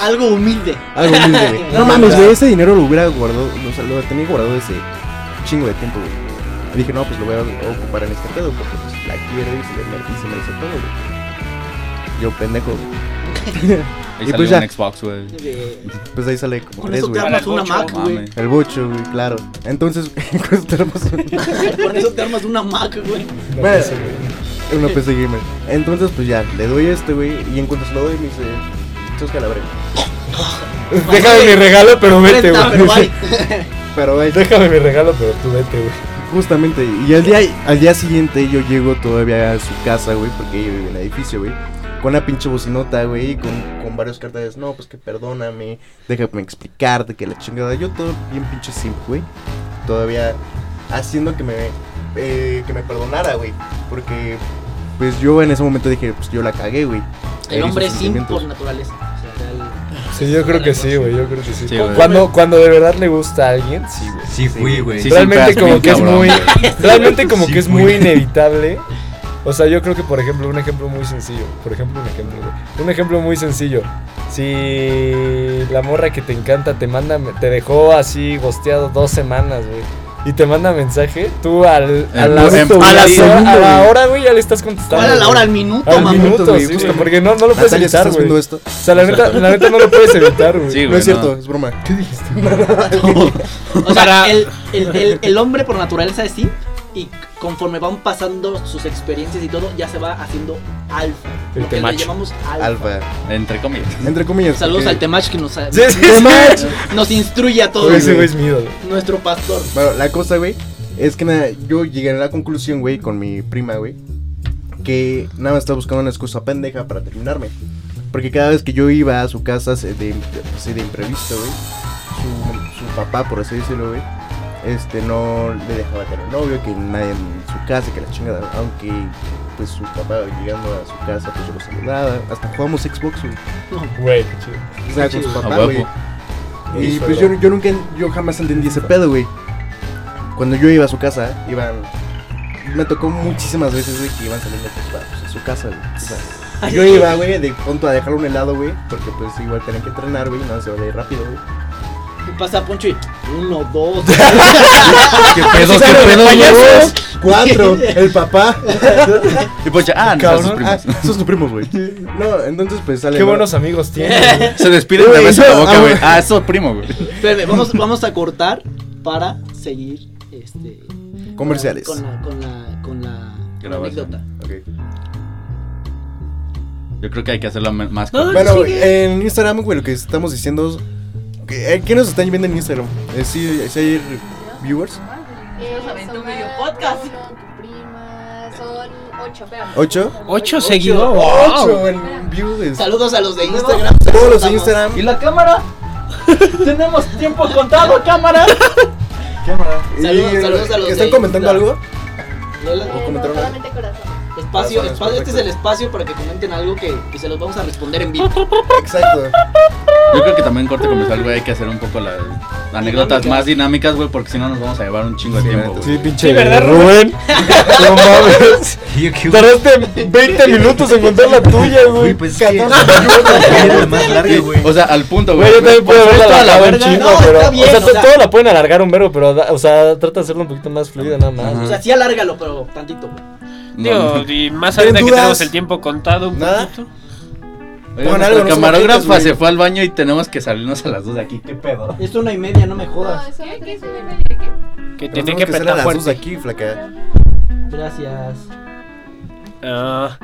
Speaker 3: Algo humilde.
Speaker 6: Algo humilde, güey. No mames, güey, ese dinero lo hubiera guardado, o sea, lo tenía guardado ese chingo de tiempo, güey. Y dije, no, pues lo voy a ocupar en este pedo, porque pues la quiero y se le merece, y se merece todo, güey. Yo, pendejo.
Speaker 7: Ahí
Speaker 6: Y pues ya.
Speaker 7: un Xbox, güey.
Speaker 6: Pues ahí sale como
Speaker 3: Con
Speaker 6: tres,
Speaker 3: eso te
Speaker 6: güey.
Speaker 3: armas una Mac, güey.
Speaker 7: mames.
Speaker 6: El bucho, güey, claro. Entonces, con eso te armas un-
Speaker 3: Con eso te armas una Mac, güey.
Speaker 6: Bueno, una PC gamer. Entonces, pues ya, le doy este, güey. Y en cuanto se lo doy, me dice, sos calabre.
Speaker 4: Déjame mi regalo, pero vete,
Speaker 3: Presta, pero
Speaker 4: güey.
Speaker 3: ay.
Speaker 6: Pero ahí
Speaker 4: Déjame mi regalo, pero tú vete, güey.
Speaker 6: Justamente, y al día, al día siguiente yo llego todavía a su casa, güey, porque ella vive en el edificio, güey. Con una pinche bocinota, güey, con, con varios carteles. No, pues que perdóname, déjame explicarte que la chingada. Yo todo bien pinche simp, güey. Todavía haciendo que me, eh, que me perdonara, güey. Porque, pues yo en ese momento dije, pues yo la cagué, güey.
Speaker 3: El hombre
Speaker 6: sentimientos.
Speaker 3: por naturaleza. O sea, real-
Speaker 4: Sí, yo creo que sí, güey. Yo creo que sí. Cuando, cuando de verdad le gusta a alguien, sí, güey.
Speaker 2: Sí, fui, güey.
Speaker 7: Sí,
Speaker 4: realmente como que es muy realmente como
Speaker 2: Sí,
Speaker 4: que es muy inevitable o sea yo creo que por ejemplo un ejemplo muy sencillo por ejemplo un ejemplo güey. un ejemplo muy sencillo si la morra que te encanta te manda te dejó así gosteado dos semanas güey y te manda mensaje tú al a
Speaker 7: En-
Speaker 4: la,
Speaker 7: en-
Speaker 4: a la, hora güey ya le estás contestando
Speaker 3: ¿Cuál a la hora? Al minuto,
Speaker 4: al
Speaker 3: mamá.
Speaker 4: minuto
Speaker 6: güey,
Speaker 4: sí, güey, porque no, no lo puedes evitar güey o sea la neta la neta no lo puedes evitar güey
Speaker 7: Sí,
Speaker 6: No es cierto, es broma. ¿Qué dijiste?
Speaker 3: O sea, el, el, el, el hombre por naturaleza es simp y conforme van pasando sus experiencias y todo, ya se va haciendo alfa.
Speaker 4: El
Speaker 3: Lo que le llamamos alfa.
Speaker 6: Alfa.
Speaker 7: Entre comillas.
Speaker 6: Entre comillas.
Speaker 3: Saludos
Speaker 6: porque-
Speaker 3: al Temach que nos,
Speaker 4: Sí, sí, sí.
Speaker 6: Temach.
Speaker 3: nos instruye a todos.
Speaker 4: Ese güey es ídolo.
Speaker 3: Nuestro pastor.
Speaker 6: Bueno, la cosa, güey, es que nada, yo llegué a la conclusión, güey, con mi prima, güey, que nada más estaba buscando una excusa pendeja para terminarme. Porque cada vez que yo iba a su casa se- de, así de imprevisto, güey, su, su papá, por así decirlo, güey, este, no le dejaba tener novio, que nadie en su casa, que la chingada, aunque pues su papá llegando a su casa, pues yo lo saludaba, hasta jugamos Xbox, güey,
Speaker 4: Güey, qué chido.
Speaker 6: o sea, con su
Speaker 7: A
Speaker 6: papá, güey. Y pues yo, yo nunca, yo jamás entendí ese pedo, güey. Cuando yo iba a su casa, iban. Me tocó muchísimas veces, güey, que iban saliendo pues, para, pues, a su casa, güey. O sea, yo iba, güey, de pronto a dejarle un helado, güey, porque pues igual tenían que entrenar, güey, no se va a ir rápido, güey.
Speaker 3: Pasa Poncho y uno, dos.
Speaker 7: ¿Qué pedo, qué pedo,
Speaker 6: Dos, cuatro, el papá.
Speaker 7: Y ya, ah, no,
Speaker 6: Cabrón,
Speaker 7: sus primos.
Speaker 6: ah, sos tu primo, güey. No, entonces pues sale.
Speaker 4: Qué
Speaker 6: ¿no?
Speaker 4: buenos amigos tienes. güey.
Speaker 7: Se despiden de vez en la boca,
Speaker 6: ah,
Speaker 7: güey. Ah, es su primo, güey.
Speaker 3: Espérame, vamos, vamos a cortar para seguir este,
Speaker 6: Comerciales.
Speaker 3: Con la, con la, con la, con la
Speaker 7: Grabación.
Speaker 3: anécdota.
Speaker 6: Ok.
Speaker 7: Yo creo que hay que hacerlo más
Speaker 3: No,
Speaker 7: corto.
Speaker 6: Bueno,
Speaker 3: sigue.
Speaker 6: en Instagram, güey, lo que estamos diciendo. ¿Qué, eh, ¿qué nos están viendo en Instagram? Eh, ¿Sí, sí hay viewers?
Speaker 8: Eh,
Speaker 9: Nos aventó
Speaker 8: son
Speaker 9: medio podcast.
Speaker 8: son ocho, espérame.
Speaker 6: ¿Ocho?
Speaker 1: Ocho seguidores.
Speaker 6: Ocho en views.
Speaker 3: Saludos a los de Instagram.
Speaker 6: Todos los de. Instagram.
Speaker 3: ¿Y la cámara? Tenemos tiempo contado, cámara.
Speaker 6: Y-
Speaker 3: Saludos, saludos a los
Speaker 6: ¿Están
Speaker 3: de
Speaker 6: comentando
Speaker 3: Instagram.
Speaker 6: algo?
Speaker 8: No,
Speaker 6: comentaron algo?
Speaker 8: solamente corazón.
Speaker 3: Espacio, este es el espacio para que comenten algo que, que se los vamos a responder en vivo.
Speaker 6: Exacto.
Speaker 7: Yo creo que también en corte comercial, güey, hay que hacer un poco las anécdotas
Speaker 3: Dinámicas.
Speaker 7: más dinámicas, güey, porque si no nos vamos a llevar un chingo de tiempo, güey.
Speaker 4: Sí, pinche
Speaker 1: Sí, ¿verdad,
Speaker 4: Rubén. No mames. Tardaste 20 minutos en contar la tuya,
Speaker 2: Güey, pues es que la más larga, güey.
Speaker 7: O sea, al punto, güey.
Speaker 4: Yo también puedo
Speaker 7: Por
Speaker 4: verla
Speaker 7: esto a la
Speaker 4: alargado un chingo, pero. o sea,
Speaker 3: o sea-
Speaker 4: todo la pueden alargar un verbo, pero. O sea, trata de hacerlo un poquito más fluida, nada más.
Speaker 3: O sea, sí alárgalo, pero tantito. güey.
Speaker 1: Digo, y más
Speaker 6: ¿Tienen
Speaker 1: ahorita que tenemos el tiempo contado un
Speaker 6: ¿Nada?
Speaker 1: poquito.
Speaker 7: Oiga,
Speaker 6: Pon algo,
Speaker 7: nuestra
Speaker 6: no somos
Speaker 7: camarógrafa se fue al baño y tenemos que salirnos a las dos de aquí. ¿Qué pedo?
Speaker 3: Es una y media, no me jodas.
Speaker 8: no
Speaker 9: ¿Qué? ¿Qué es una
Speaker 8: que ver.
Speaker 9: media? ¿Qué?
Speaker 1: Que
Speaker 6: Pero
Speaker 1: tiene que
Speaker 6: que a las dos de aquí, flaca.
Speaker 3: Gracias.
Speaker 1: Ah,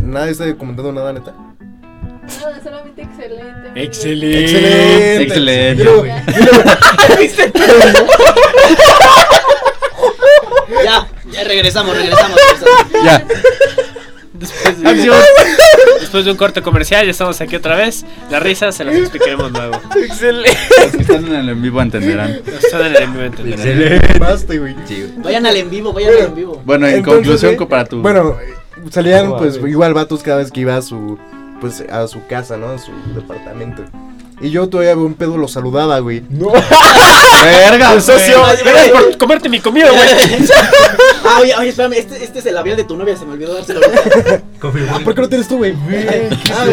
Speaker 6: Nadie está comentando nada, neta.
Speaker 8: No, solamente excelente.
Speaker 1: excelente.
Speaker 6: Excelente.
Speaker 7: Excelente.
Speaker 6: Quiero-
Speaker 3: Ya, ya regresamos, regresamos. regresamos.
Speaker 7: Ya.
Speaker 5: Después de, después de un corte comercial, ya estamos aquí otra vez. La risa se las explicaremos luego.
Speaker 2: Excelente.
Speaker 7: Los que están en el en vivo entenderán.
Speaker 5: Ustedes en el envío entenderán.
Speaker 2: Excelente.
Speaker 6: Basta, güey.
Speaker 2: Sí, güey.
Speaker 3: Vayan al en vivo, vayan al en vivo.
Speaker 7: Bueno, en
Speaker 6: Entonces,
Speaker 7: conclusión, para tu.
Speaker 6: Bueno, salían pues igual vatos cada vez que iba a su pues a su casa, ¿no? A su departamento. Y yo todavía un pedo lo saludaba, güey.
Speaker 7: verga,
Speaker 5: Gracias por comerte mi comida, güey.
Speaker 3: Ah, oye, oye, espérame, este, este es el labial de tu novia, se me olvidó dárselo.
Speaker 6: Ah, ¿por qué no tienes tú, güey? Ah,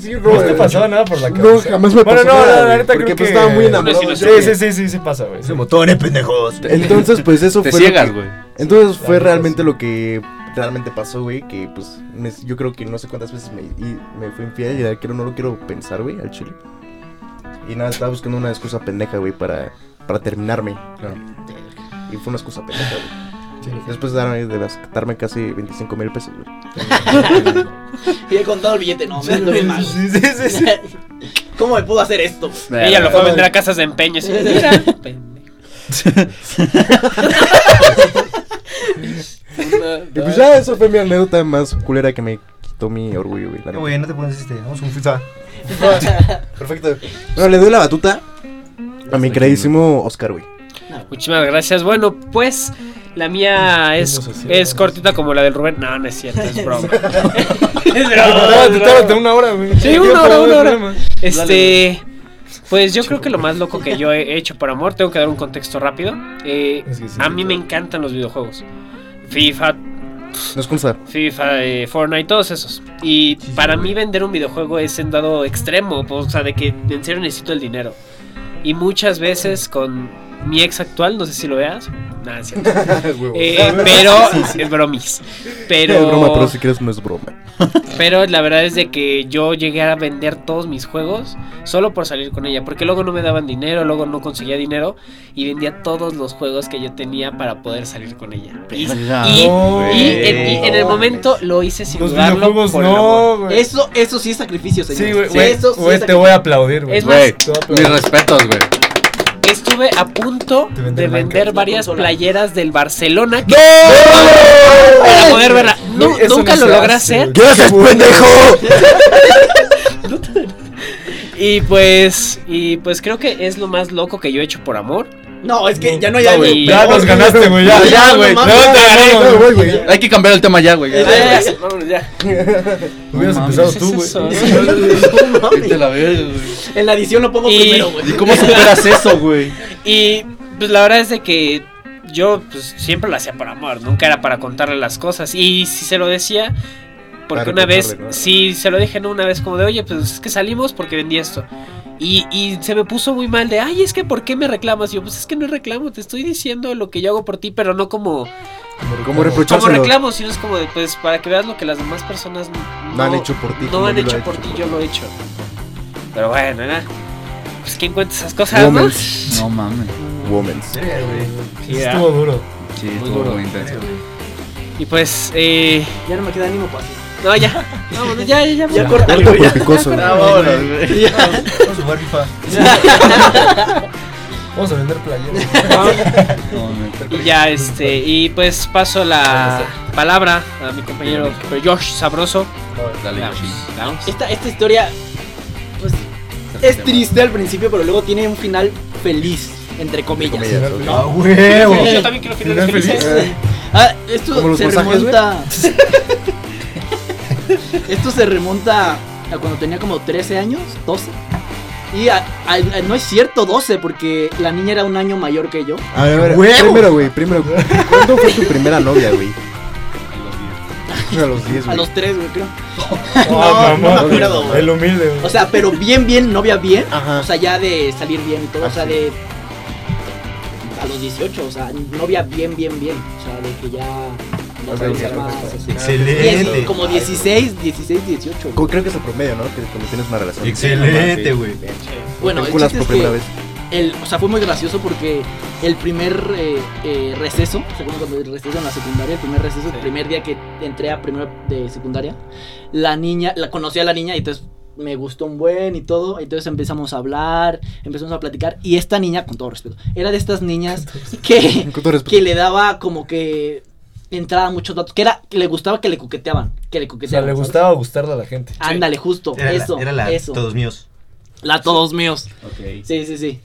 Speaker 6: sí,
Speaker 4: No te pasaba nada por la
Speaker 6: No,
Speaker 4: cabeza.
Speaker 6: jamás me
Speaker 4: Bueno,
Speaker 6: pasó
Speaker 4: no,
Speaker 6: nada,
Speaker 4: la
Speaker 6: güey,
Speaker 4: neta
Speaker 6: porque
Speaker 4: creo
Speaker 6: pues
Speaker 4: que-
Speaker 6: estaba muy
Speaker 5: No,
Speaker 6: enamorado.
Speaker 5: sí, no,
Speaker 4: Sí,
Speaker 6: güey.
Speaker 4: sí, sí, sí, pasa, güey.
Speaker 2: Ese motor, eh, pendejos.
Speaker 6: Entonces, pues eso
Speaker 7: Te
Speaker 6: fue lo
Speaker 7: ciegas, güey.
Speaker 6: Entonces fue realmente lo que realmente pasó, güey, que pues me- yo creo que no sé cuántas veces me, y me fui infiel y ya quiero, no lo quiero pensar, güey, al chile. Y nada, estaba buscando una excusa pendeja, güey, para, para terminarme. Y fue una excusa pendeja, güey. Después de, darme, de gastarme casi 25 mil pesos, güey.
Speaker 3: Y he contado el billete, no, me ando bien mal.
Speaker 4: Sí, sí, sí, sí.
Speaker 3: ¿Cómo me puedo hacer esto?
Speaker 5: Ella lo fue a vender a casas de empeño. así, Mira, pendejo.
Speaker 6: Y pues ya, eso fue mi anécdota más culera que me quitó mi orgullo, güey.
Speaker 2: no te pones este. Vamos con FIFA.
Speaker 6: Perfecto. Bueno, le doy la batuta a mi queridísimo Oscar, güey.
Speaker 5: Muchísimas gracias. Bueno, pues la mía es, es cortita como la del Rubén. No, no es cierto, es broma. es
Speaker 4: Tábate,
Speaker 5: broma.
Speaker 4: una hora, güey.
Speaker 5: Sí, una hora, una hora. Este, pues yo creo que lo más loco que yo he hecho por amor, tengo que dar un contexto rápido. Eh,
Speaker 4: Es que sí,
Speaker 5: a mí me encantan los videojuegos. FIFA,
Speaker 6: consta.
Speaker 5: FIFA, eh, Fortnite, todos esos. Y para mí vender un videojuego es en dado extremo, pues, o sea, de que en serio necesito el dinero. Y muchas veces con mi ex actual, no sé si lo veas, nada, es cierto. Eh, pero es bromis. Pero,
Speaker 6: Es broma, pero si quieres no es broma.
Speaker 5: pero la verdad es de que yo llegué a vender todos mis juegos solo por salir con ella, porque luego no me daban dinero, luego no conseguía dinero y vendía todos los juegos que yo tenía para poder salir con ella. Y,
Speaker 7: Verga.
Speaker 5: y-
Speaker 4: No,
Speaker 5: y
Speaker 4: güey.
Speaker 5: en, y en el momento lo hice sin
Speaker 4: Los
Speaker 5: dudarlo por el amor.
Speaker 4: no, güey.
Speaker 3: Eso, eso sí es sacrificio, señor.
Speaker 4: Sí, güey, güey.
Speaker 3: eso sí
Speaker 4: güey,
Speaker 3: es
Speaker 4: te voy a aplaudir, güey.
Speaker 7: Mis respetos, güey.
Speaker 5: Estuve a punto
Speaker 4: De
Speaker 5: de
Speaker 4: vender
Speaker 5: varias playeras del Barcelona que-
Speaker 4: ¡No!
Speaker 5: para poder verla. Nunca
Speaker 4: no
Speaker 5: lo logré
Speaker 4: hace,
Speaker 5: hacer.
Speaker 4: güey.
Speaker 6: ¿Qué haces, pendejo?
Speaker 5: Y pues, y pues creo que es lo más loco que yo he hecho por amor.
Speaker 3: No, es que ya no hay
Speaker 6: No,
Speaker 3: algo.
Speaker 4: Ya nos ganaste, güey. Ya, ya, güey.
Speaker 3: no
Speaker 4: te gané.
Speaker 7: Hay que cambiar el tema ya, güey.
Speaker 5: Ya, ya, vámonos ya.
Speaker 4: Hubieras empezado tú, güey.
Speaker 3: En la edición lo pongo
Speaker 5: Y-
Speaker 3: primero, güey.
Speaker 7: ¿Y cómo superas eso, güey?
Speaker 5: Y pues la verdad es de que yo pues siempre lo hacía por amor, nunca era para contarle las cosas. Y si se lo decía, porque una vez, sí, se lo dije ¿no? una vez como de, oye, pues es que salimos porque vendí esto. Y, y se me puso muy mal de, ay, es que ¿por qué me reclamas? Y yo, pues es que no reclamo, te estoy diciendo lo que yo hago por ti, pero no como,
Speaker 6: Como
Speaker 5: como reclamo, sino es como de, pues para que veas lo que las demás personas no,
Speaker 6: No han hecho por ti,
Speaker 5: No han
Speaker 6: yo lo
Speaker 5: hecho
Speaker 6: he
Speaker 5: por ti, yo lo he hecho. Pero bueno, ¿verdad? Pues quién cuenta esas cosas, ¿no?
Speaker 6: Womans.
Speaker 7: No mames.
Speaker 6: Womans.
Speaker 5: Sí,
Speaker 4: Estuvo duro.
Speaker 7: Sí,
Speaker 5: Muy
Speaker 7: estuvo
Speaker 5: duro.
Speaker 7: muy intenso.
Speaker 5: Y pues, eh,
Speaker 3: Ya no me queda ánimo para
Speaker 5: no, ya, vámonos, ya, ya, ya,
Speaker 3: Ya corta, güey.
Speaker 6: por picoso.
Speaker 7: Ah, vámonos, güey.
Speaker 2: Vamos a jugar FIFA.
Speaker 4: Vamos a vender playeras.
Speaker 7: No.
Speaker 5: Y ya, este, y pues paso la palabra a mi compañero Josh Sabroso.
Speaker 7: Dale,
Speaker 5: Vamos.
Speaker 3: Esta, esta historia pues, es triste al principio, pero luego tiene un final feliz, entre comillas.
Speaker 2: ¡Ah, huevo!
Speaker 5: Yo también quiero finales felices.
Speaker 3: Ah, esto se remonta. esto se remonta a cuando tenía como 13 años, 12. Y a- a- a- no es cierto 12, porque la niña era un año mayor que yo.
Speaker 6: A ver, a ver,
Speaker 2: ¡Huevo!
Speaker 6: primero, güey, primero. ¿Cuándo fue tu primera novia, güey? A los 10,
Speaker 3: A
Speaker 6: güey.
Speaker 3: los 3, güey, creo.
Speaker 4: No,
Speaker 3: no me acuerdo, güey.
Speaker 4: El humilde, güey.
Speaker 3: O sea, pero bien, bien, novia bien.
Speaker 6: Ajá.
Speaker 3: O sea, ya de salir bien y todo.
Speaker 6: Ah,
Speaker 3: o sea,
Speaker 6: sí.
Speaker 3: de. A los 18, o sea, novia bien, bien, bien. O sea, de que ya.
Speaker 2: Excelente.
Speaker 3: Diez- como 16, 16, 18. güey.
Speaker 6: Co- Creo que es el promedio, ¿no? Que cuando tienes una relación.
Speaker 2: Excelente, güey.
Speaker 3: Bueno, el
Speaker 6: por
Speaker 3: es
Speaker 6: primera
Speaker 3: que
Speaker 6: vez.
Speaker 3: el, o sea, fue muy gracioso porque el primer eh, eh, receso, o sea, como cuando el receso en la secundaria, el primer receso, el primer día que entré a primero de secundaria, la niña, la conocí a la niña y entonces me gustó un buen y todo, entonces empezamos a hablar, empezamos a platicar y esta niña, con todo respeto, era de estas niñas que, que le daba como que entraba muchos datos. Que era, le gustaba que le coqueteaban. Que le
Speaker 4: O sea,
Speaker 3: coqueteaban.
Speaker 4: le
Speaker 3: ¿sabes?
Speaker 4: gustaba gustarle a la gente.
Speaker 3: Ándale, justo.
Speaker 2: Era
Speaker 3: eso.
Speaker 2: la, era la
Speaker 3: eso.
Speaker 2: todos míos.
Speaker 3: La todos míos.
Speaker 7: Ok.
Speaker 3: Sí, sí, sí.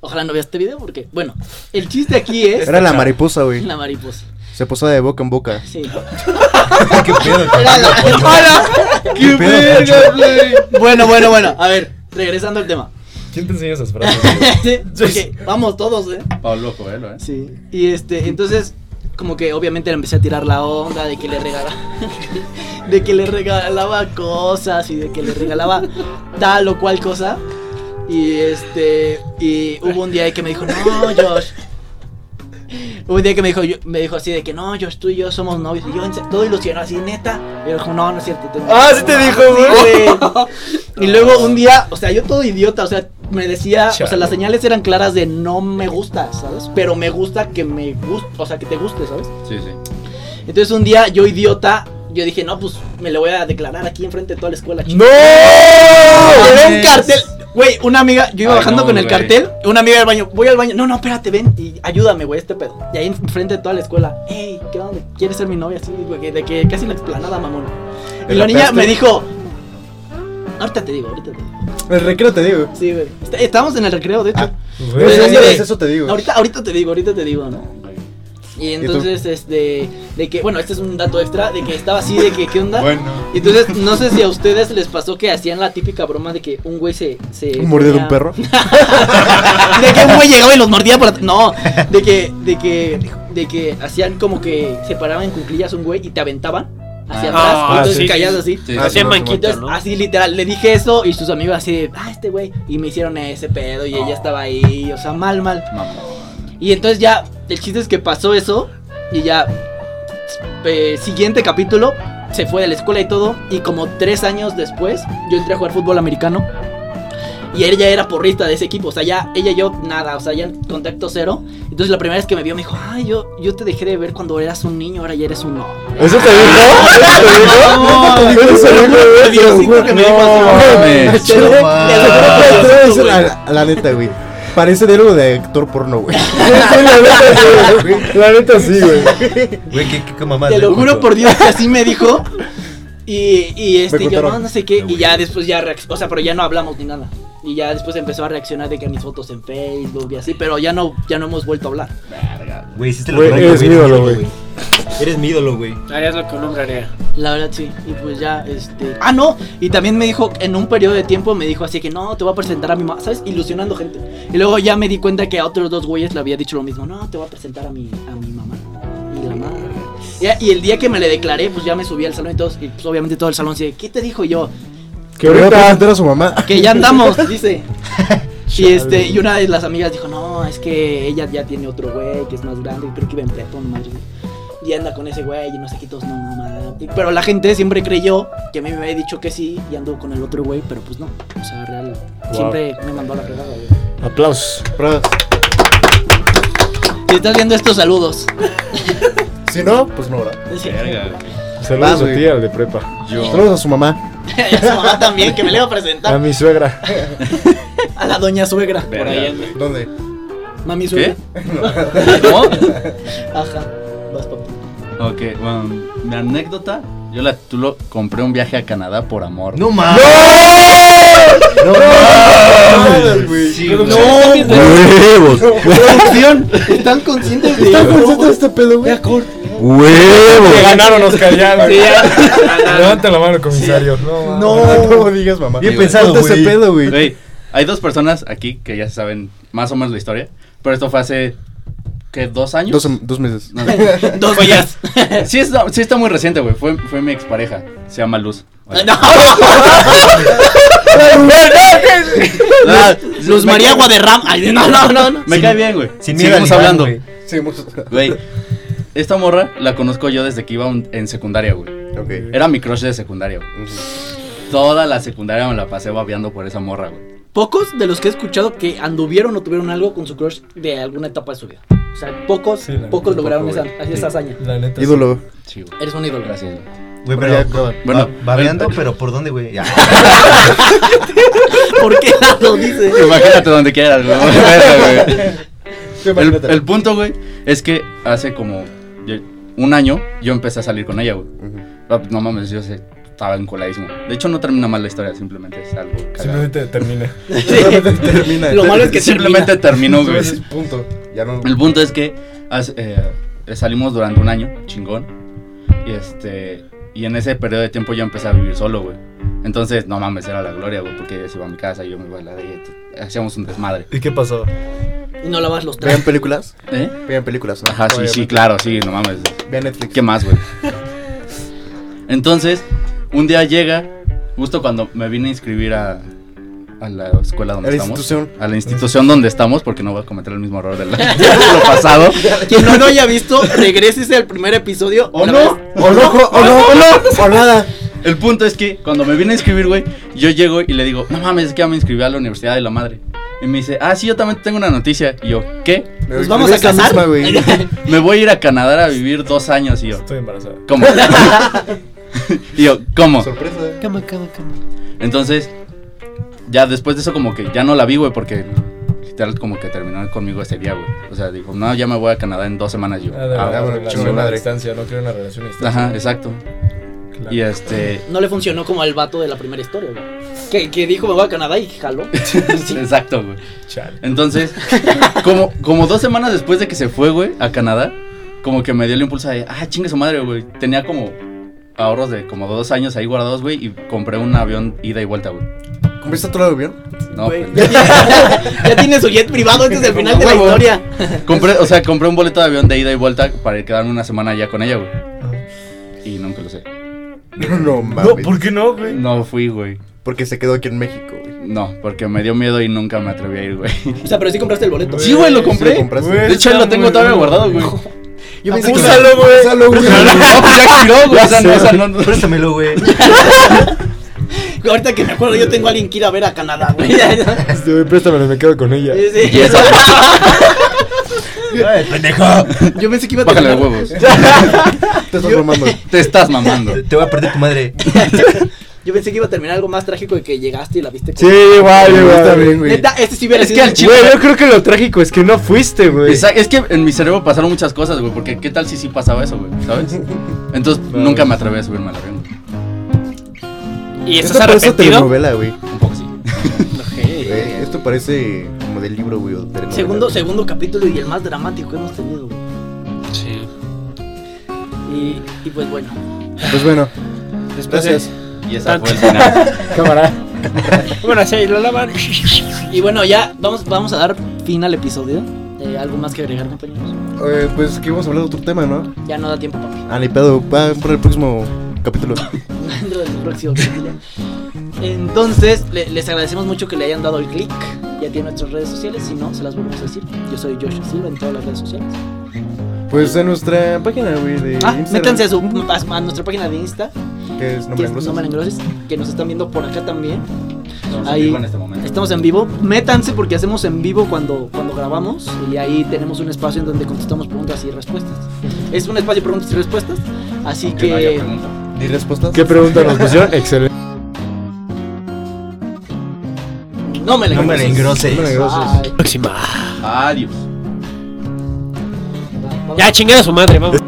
Speaker 3: Ojalá no veas este video porque, bueno, el chiste aquí es
Speaker 6: Era la mariposa, güey.
Speaker 3: la mariposa.
Speaker 6: Se posó de boca en boca.
Speaker 3: Sí.
Speaker 2: ¿Qué pedo?
Speaker 3: Era la-
Speaker 2: ¿Qué pedo,
Speaker 3: Bueno, bueno, bueno. A ver, regresando al tema.
Speaker 4: ¿Quién te enseña esas frases?
Speaker 3: Sí, porque vamos todos, ¿eh?
Speaker 7: Pablo Coelho, ¿eh?
Speaker 3: Sí. Y este, entonces, como que obviamente le empecé a tirar la onda de que le regalaba. de que le regalaba cosas y de que le regalaba tal o cual cosa. Y este. Y hubo un día que me dijo, no, Josh. Hubo un día que me dijo, yo- me dijo así de que no, Josh, tú y yo somos novios. Y yo todo ilusionado así, neta. Y yo dijo, no, no es cierto. tengo-
Speaker 4: Ah, sí te dijo,
Speaker 3: güey. Y luego un día, o sea, yo todo idiota, o sea, me decía, o sea, las señales eran claras de no me gusta, ¿sabes? Pero me gusta que me guste, o sea, que te guste, ¿sabes?
Speaker 7: Sí, sí.
Speaker 3: Entonces un día, yo idiota, yo dije, no, pues me lo voy a declarar aquí enfrente de toda la escuela.
Speaker 4: ¡No!
Speaker 3: Era un cartel. Güey, una amiga, yo iba
Speaker 7: Ay,
Speaker 3: bajando
Speaker 7: no,
Speaker 3: con el
Speaker 7: güey.
Speaker 3: cartel, una amiga del baño, voy al baño, no, no, espérate, ven y ayúdame, güey, este pedo. Y ahí enfrente de toda la escuela, hey, ¿qué onda? ¿Quieres ser mi novia? Así, güey, de que casi la explanada, mamón. Y
Speaker 6: ¿El
Speaker 3: la niña me dijo, ahorita te digo, ahorita te digo.
Speaker 6: El recreo te digo.
Speaker 3: Sí, güey. Está- Estábamos en el recreo, de hecho.
Speaker 6: Ah,
Speaker 4: Güey,
Speaker 3: Pues,
Speaker 6: eso te digo.
Speaker 3: Ahorita, ahorita te digo, ahorita te digo, ¿no? Y entonces, este, de que, bueno, este es un dato extra, de que estaba así, de que, ¿qué onda?
Speaker 6: Bueno.
Speaker 3: Y entonces, no sé si a ustedes les pasó que hacían la típica broma de que un güey se... se
Speaker 6: ¿Un mordido de un perro?
Speaker 3: de que un güey llegaba y los mordía por No, de que, de que, de que hacían como que se paraban en cuclillas un güey y te aventaban hacia
Speaker 7: Ah,
Speaker 3: atrás, y entonces
Speaker 4: sí,
Speaker 3: caías así.
Speaker 7: Sí,
Speaker 6: Ah, sí,
Speaker 5: manquito,
Speaker 3: Entonces,
Speaker 5: ¿no?
Speaker 3: así literal, le dije eso y sus amigos así de, ah, este güey. Y me hicieron ese pedo y ella estaba ahí, o sea, mal, mal.
Speaker 7: Mamón.
Speaker 3: Y entonces ya, el chiste es que pasó eso y ya, eh, siguiente capítulo, se fue de la escuela y todo. Y como tres años después, yo entré a jugar fútbol americano. Y ella era porrista de ese equipo, o sea, ya ella y yo nada, o sea, ya contacto cero. Entonces la primera vez que me vio me dijo, ay, yo, yo te dejé de ver cuando eras un niño, ahora ya eres un hombre.
Speaker 6: ¿Eso te dijo? ¿Eso te dijo?
Speaker 3: Dijo
Speaker 7: mames.
Speaker 3: Te
Speaker 6: la neta, güey. Parece de algo de actor porno, güey.
Speaker 4: La neta sí, güey.
Speaker 2: Güey, ¿qué, qué, mamá?
Speaker 3: Te lo juro por Dios que así me dijo. Y, y este, yo no, sé qué. Y ya después ya reaccionó. O sea, pero ya no hablamos ni nada. Y ya después empezó a reaccionar de que mis fotos en Facebook y así. Pero ya no, ya no hemos vuelto a hablar.
Speaker 2: Güey, sí te lo
Speaker 4: Güey, eres mi ídolo, güey.
Speaker 2: Eres mi ídolo, güey.
Speaker 5: Harías lo que un hombre haría.
Speaker 3: La verdad sí. Y pues ya, este. Ah, no. Y también me dijo, en un periodo de tiempo, me dijo así que no, te voy a presentar a mi mamá. ¿Sabes? Ilusionando gente. Y luego ya me di cuenta que a otros dos güeyes le había dicho lo mismo. No, te voy a presentar a mi, a mi mamá. Y la madre. Y, y el día que me le declaré, pues ya me subí al salón y todos. Y pues obviamente todo el salón dice, ¿qué te dijo Y yo?
Speaker 6: Que voy a presentar a su mamá.
Speaker 3: Que ya andamos, dice. Y este, y una de las amigas dijo, no, es que ella ya tiene otro güey que es más grande, creo que iba en no madre. Y anda con ese güey y no sé qué todos, no, no, Pero la gente siempre creyó que a mí me había dicho que sí y ando con el otro güey, pero pues no. O sea, real, siempre me mandó a la fregada, güey.
Speaker 4: Aplausos.
Speaker 6: Pero,
Speaker 3: Si estás viendo estos saludos.
Speaker 6: Si no, pues no, ¿verdad?
Speaker 7: Verga.
Speaker 4: Saludos a ti, al de prepa.
Speaker 7: Yo.
Speaker 6: Saludos a su mamá.
Speaker 3: y a su mamá también, que me le iba a
Speaker 4: A
Speaker 3: presentar.
Speaker 4: mi suegra.
Speaker 3: A la doña suegra.
Speaker 5: Por ahí anda.
Speaker 6: ¿Dónde?
Speaker 3: Mami suegra.
Speaker 7: ¿Cómo?
Speaker 3: Ajá. Vas, papi.
Speaker 7: Ok, bueno, mi anécdota, yo la tulo, compré un viaje a Canadá por amor.
Speaker 2: No mames.
Speaker 6: No, mames, güey.
Speaker 2: Sí,
Speaker 3: No, huevos. Producción. ¿Están conscientes de
Speaker 6: ¿Estás
Speaker 3: eso?
Speaker 6: consciente de este pedo, güey?
Speaker 4: Que ganaron Oscar ya, güey. Levanten la mano, comisario. No,
Speaker 6: No, no digas mamá.
Speaker 2: Bien pensado,
Speaker 6: ese pedo, güey.
Speaker 7: Güey, hay dos personas aquí que ya saben más o menos la historia, pero esto fue hace, ¿qué? ¿Dos años?
Speaker 6: Dos, dos meses.
Speaker 7: No,
Speaker 3: Dos días.
Speaker 7: sí, está, sí está muy reciente, güey, fue, fue mi expareja, se llama Luz. Oye.
Speaker 3: No. Luz María Guaderrama. Ay, no, no, no. no.
Speaker 7: Me
Speaker 2: Sin-
Speaker 7: cae bien, güey.
Speaker 2: Sin miedo
Speaker 7: Seguimos hablando.
Speaker 2: güey.
Speaker 6: Sí, muchos.
Speaker 7: Güey, esta morra la conozco yo desde que iba un- en secundaria, güey.
Speaker 6: Ok.
Speaker 7: Era mi crush de secundaria, güey. Toda la secundaria me la pasé babeando por esa morra, güey.
Speaker 3: Pocos de los que he escuchado que anduvieron o tuvieron algo con su crush de alguna etapa de su vida. O sea, pocos,
Speaker 4: Sí,
Speaker 3: pocos lograron
Speaker 7: poco,
Speaker 3: esa,
Speaker 7: güey.
Speaker 3: esa hazaña.
Speaker 4: La neta.
Speaker 6: Ídolo.
Speaker 7: Sí, güey.
Speaker 3: Eres un ídolo.
Speaker 7: Gracias, güey.
Speaker 2: Güey,
Speaker 6: Pero
Speaker 2: pero.
Speaker 7: Bueno,
Speaker 2: va- babeando, pero ¿por dónde, güey? Ya.
Speaker 3: ¿Por qué lado dice?
Speaker 7: Imagínate donde quieras, güey.
Speaker 6: Sí,
Speaker 7: El, el punto, güey, es que hace como un año yo empecé a salir con ella, güey. Pues, No mames, yo sé, estaba encoladísimo. De hecho, no termina mal la historia, simplemente es algo cagado.
Speaker 4: Simplemente termina.
Speaker 6: Simplemente termina.
Speaker 3: Lo malo es que
Speaker 7: Simplemente terminó, güey.
Speaker 6: Punto. Ya no.
Speaker 7: El punto es que eh, salimos durante un año, chingón. Y este. Y en ese periodo de tiempo yo empecé a vivir solo, güey. Entonces, no mames, era la gloria, güey, porque se iba a mi casa y yo me iba a la de ella. Hacíamos un desmadre.
Speaker 4: ¿Y qué pasó?
Speaker 3: Y no lavas los
Speaker 6: Vean
Speaker 3: trastes.
Speaker 6: películas.
Speaker 7: ¿Eh?
Speaker 6: Vean películas. ¿no?
Speaker 7: Ajá, sí, sí, claro, sí, no mames.
Speaker 6: Vean Netflix.
Speaker 7: ¿Qué más, güey? Entonces, un día llega, justo cuando me vine a inscribir a, a la escuela donde
Speaker 6: A la
Speaker 7: estamos.
Speaker 6: institución.
Speaker 7: A la institución donde estamos, porque no voy a cometer el mismo error del, lo pasado.
Speaker 3: Quien no lo haya visto, regrésese al primer episodio.
Speaker 7: ¿O no?
Speaker 3: vez-
Speaker 6: O no, o no, o no, o nada.
Speaker 7: El punto es que cuando me vine a inscribir, güey, yo llego y le digo, no mames, es que ya me inscribí a la Universidad de la Madre. Y me dice, ah, sí, yo también tengo una noticia. Y yo, ¿qué?
Speaker 3: Nos vamos a casar.
Speaker 6: misma.
Speaker 7: Me voy a ir a Canadá a vivir dos años. Y yo,
Speaker 4: Estoy embarazada.
Speaker 7: ¿cómo? y yo, ¿cómo?
Speaker 6: Sorpresa.
Speaker 5: Cama, cama, cama.
Speaker 7: Entonces, ya después de eso como que ya no la vi, güey, porque literal como que terminó conmigo ese día, güey. O sea, dijo, no, ya me voy a Canadá en dos semanas. Yo,
Speaker 4: Ah, de
Speaker 7: ah,
Speaker 4: la
Speaker 6: bueno,
Speaker 4: relación a
Speaker 6: madre.
Speaker 4: distancia, no quiero una relación a distancia.
Speaker 7: ajá, exacto.
Speaker 4: Claro.
Speaker 7: Y este,
Speaker 3: No le funcionó como al vato de la primera historia, güey. Que, que dijo me voy a Canadá y jaló. Sí.
Speaker 7: exacto, güey.
Speaker 4: Chale.
Speaker 7: Entonces, como, como dos semanas después de que se fue, güey, a Canadá, como que me dio el impulso de, ah, chingue su madre, güey. Tenía como ahorros de como dos años ahí guardados, güey, y compré un avión ida y vuelta, güey.
Speaker 6: ¿Compraste otro avión?
Speaker 7: No,
Speaker 3: Güey,
Speaker 7: pues,
Speaker 3: ya, tiene, ya tiene su jet privado, este es el final de la historia.
Speaker 7: compré, o sea, compré un boleto de avión de ida y vuelta para quedarme una semana allá con ella, güey. Y nunca lo sé.
Speaker 6: No,
Speaker 4: No,
Speaker 6: mames.
Speaker 4: ¿por qué no, güey?
Speaker 7: No fui, güey.
Speaker 6: Porque se quedó aquí en México, güey.
Speaker 7: No, porque me dio miedo y nunca me atreví a ir, güey.
Speaker 3: O sea, pero sí compraste el boleto.
Speaker 7: Sí, güey, lo
Speaker 6: ¿Sí
Speaker 7: compré.
Speaker 6: lo
Speaker 7: De hecho, lo tengo todavía guardado, güey.
Speaker 3: Yo pensé que
Speaker 6: Úsalo, güey. Úsalo, güey.
Speaker 7: No, pues ya expiró, güey. O sea, no, o sea, no, no.
Speaker 2: Préstamelo, güey.
Speaker 3: ahorita que me acuerdo, yo tengo a alguien que ir a ver a Canadá, güey.
Speaker 4: Este, güey, préstamelo, me quedo con ella.
Speaker 3: Sí, sí.
Speaker 7: Y eso,
Speaker 2: Ay, pendejo.
Speaker 3: Yo pensé que iba a
Speaker 7: bájale de
Speaker 3: terminar.
Speaker 7: huevos.
Speaker 6: Te estás formando.
Speaker 7: Te estás mamando.
Speaker 2: Te voy a perder tu madre.
Speaker 3: Yo pensé que iba a terminar algo más trágico de que llegaste y la viste.
Speaker 4: Sí, igual,
Speaker 6: Está
Speaker 4: igual.
Speaker 6: bien, güey.
Speaker 3: Neta, este sí hubiera
Speaker 7: Es que al
Speaker 3: el
Speaker 7: chile-
Speaker 4: Güey, yo creo que lo trágico es que no fuiste, güey.
Speaker 7: Esa- Es que en mi cerebro pasaron muchas cosas, güey. Porque qué tal si sí pasaba eso, güey. ¿Sabes? Entonces nunca me atreví a subirme al avión.
Speaker 5: ¿Y
Speaker 6: Esto
Speaker 5: estás
Speaker 6: parece
Speaker 5: arrepentido?
Speaker 6: telenovela, güey.
Speaker 7: Un poco sí.
Speaker 6: Güey, Esto parece como del libro, güey.
Speaker 3: Segundo, segundo capítulo y el más dramático que hemos tenido. güey.
Speaker 5: Sí.
Speaker 3: Y, y pues bueno.
Speaker 6: Pues bueno,
Speaker 5: Después de-
Speaker 6: gracias.
Speaker 7: Y esa fue el final.
Speaker 4: Cámara.
Speaker 5: Bueno, sí, lo lavan.
Speaker 3: Y bueno, ya vamos, vamos a dar fin al episodio. Eh, ¿Algo más que agregar, compañeros?
Speaker 6: Eh, pues que vamos a hablar de otro tema, ¿no?
Speaker 3: Ya no da tiempo, papi.
Speaker 6: Ah, ni pedo. Va para el próximo capítulo.
Speaker 3: Dentro del próximo capítulo. Entonces, le- les agradecemos mucho que le hayan dado el clic. Ya tiene nuestras redes sociales. Si no, se las volvemos a decir. Yo soy Joshua Silva en todas las redes sociales.
Speaker 6: Pues en nuestra página, güey, de
Speaker 3: Ah,
Speaker 6: Instagram,
Speaker 3: métanse a, su, a, a nuestra página de Insta.
Speaker 6: Que es
Speaker 3: Que
Speaker 6: Nombre
Speaker 3: es Que nos están viendo por acá también.
Speaker 7: Estamos
Speaker 3: Ahí.
Speaker 7: en vivo en este momento.
Speaker 3: Estamos en vivo. Métanse porque hacemos en vivo cuando, cuando grabamos. Y ahí tenemos un espacio en donde contestamos preguntas y respuestas. Es un espacio de preguntas y respuestas. Así
Speaker 7: Aunque no haya
Speaker 3: que.
Speaker 7: pregunta.
Speaker 6: ¿Y respuestas?
Speaker 4: ¿Qué pregunta nos pusieron? Excelente.
Speaker 3: No me
Speaker 2: No me la engroses.
Speaker 6: No me la
Speaker 5: Próxima.
Speaker 7: Adiós.
Speaker 5: Ya, chingada su madre, vamos.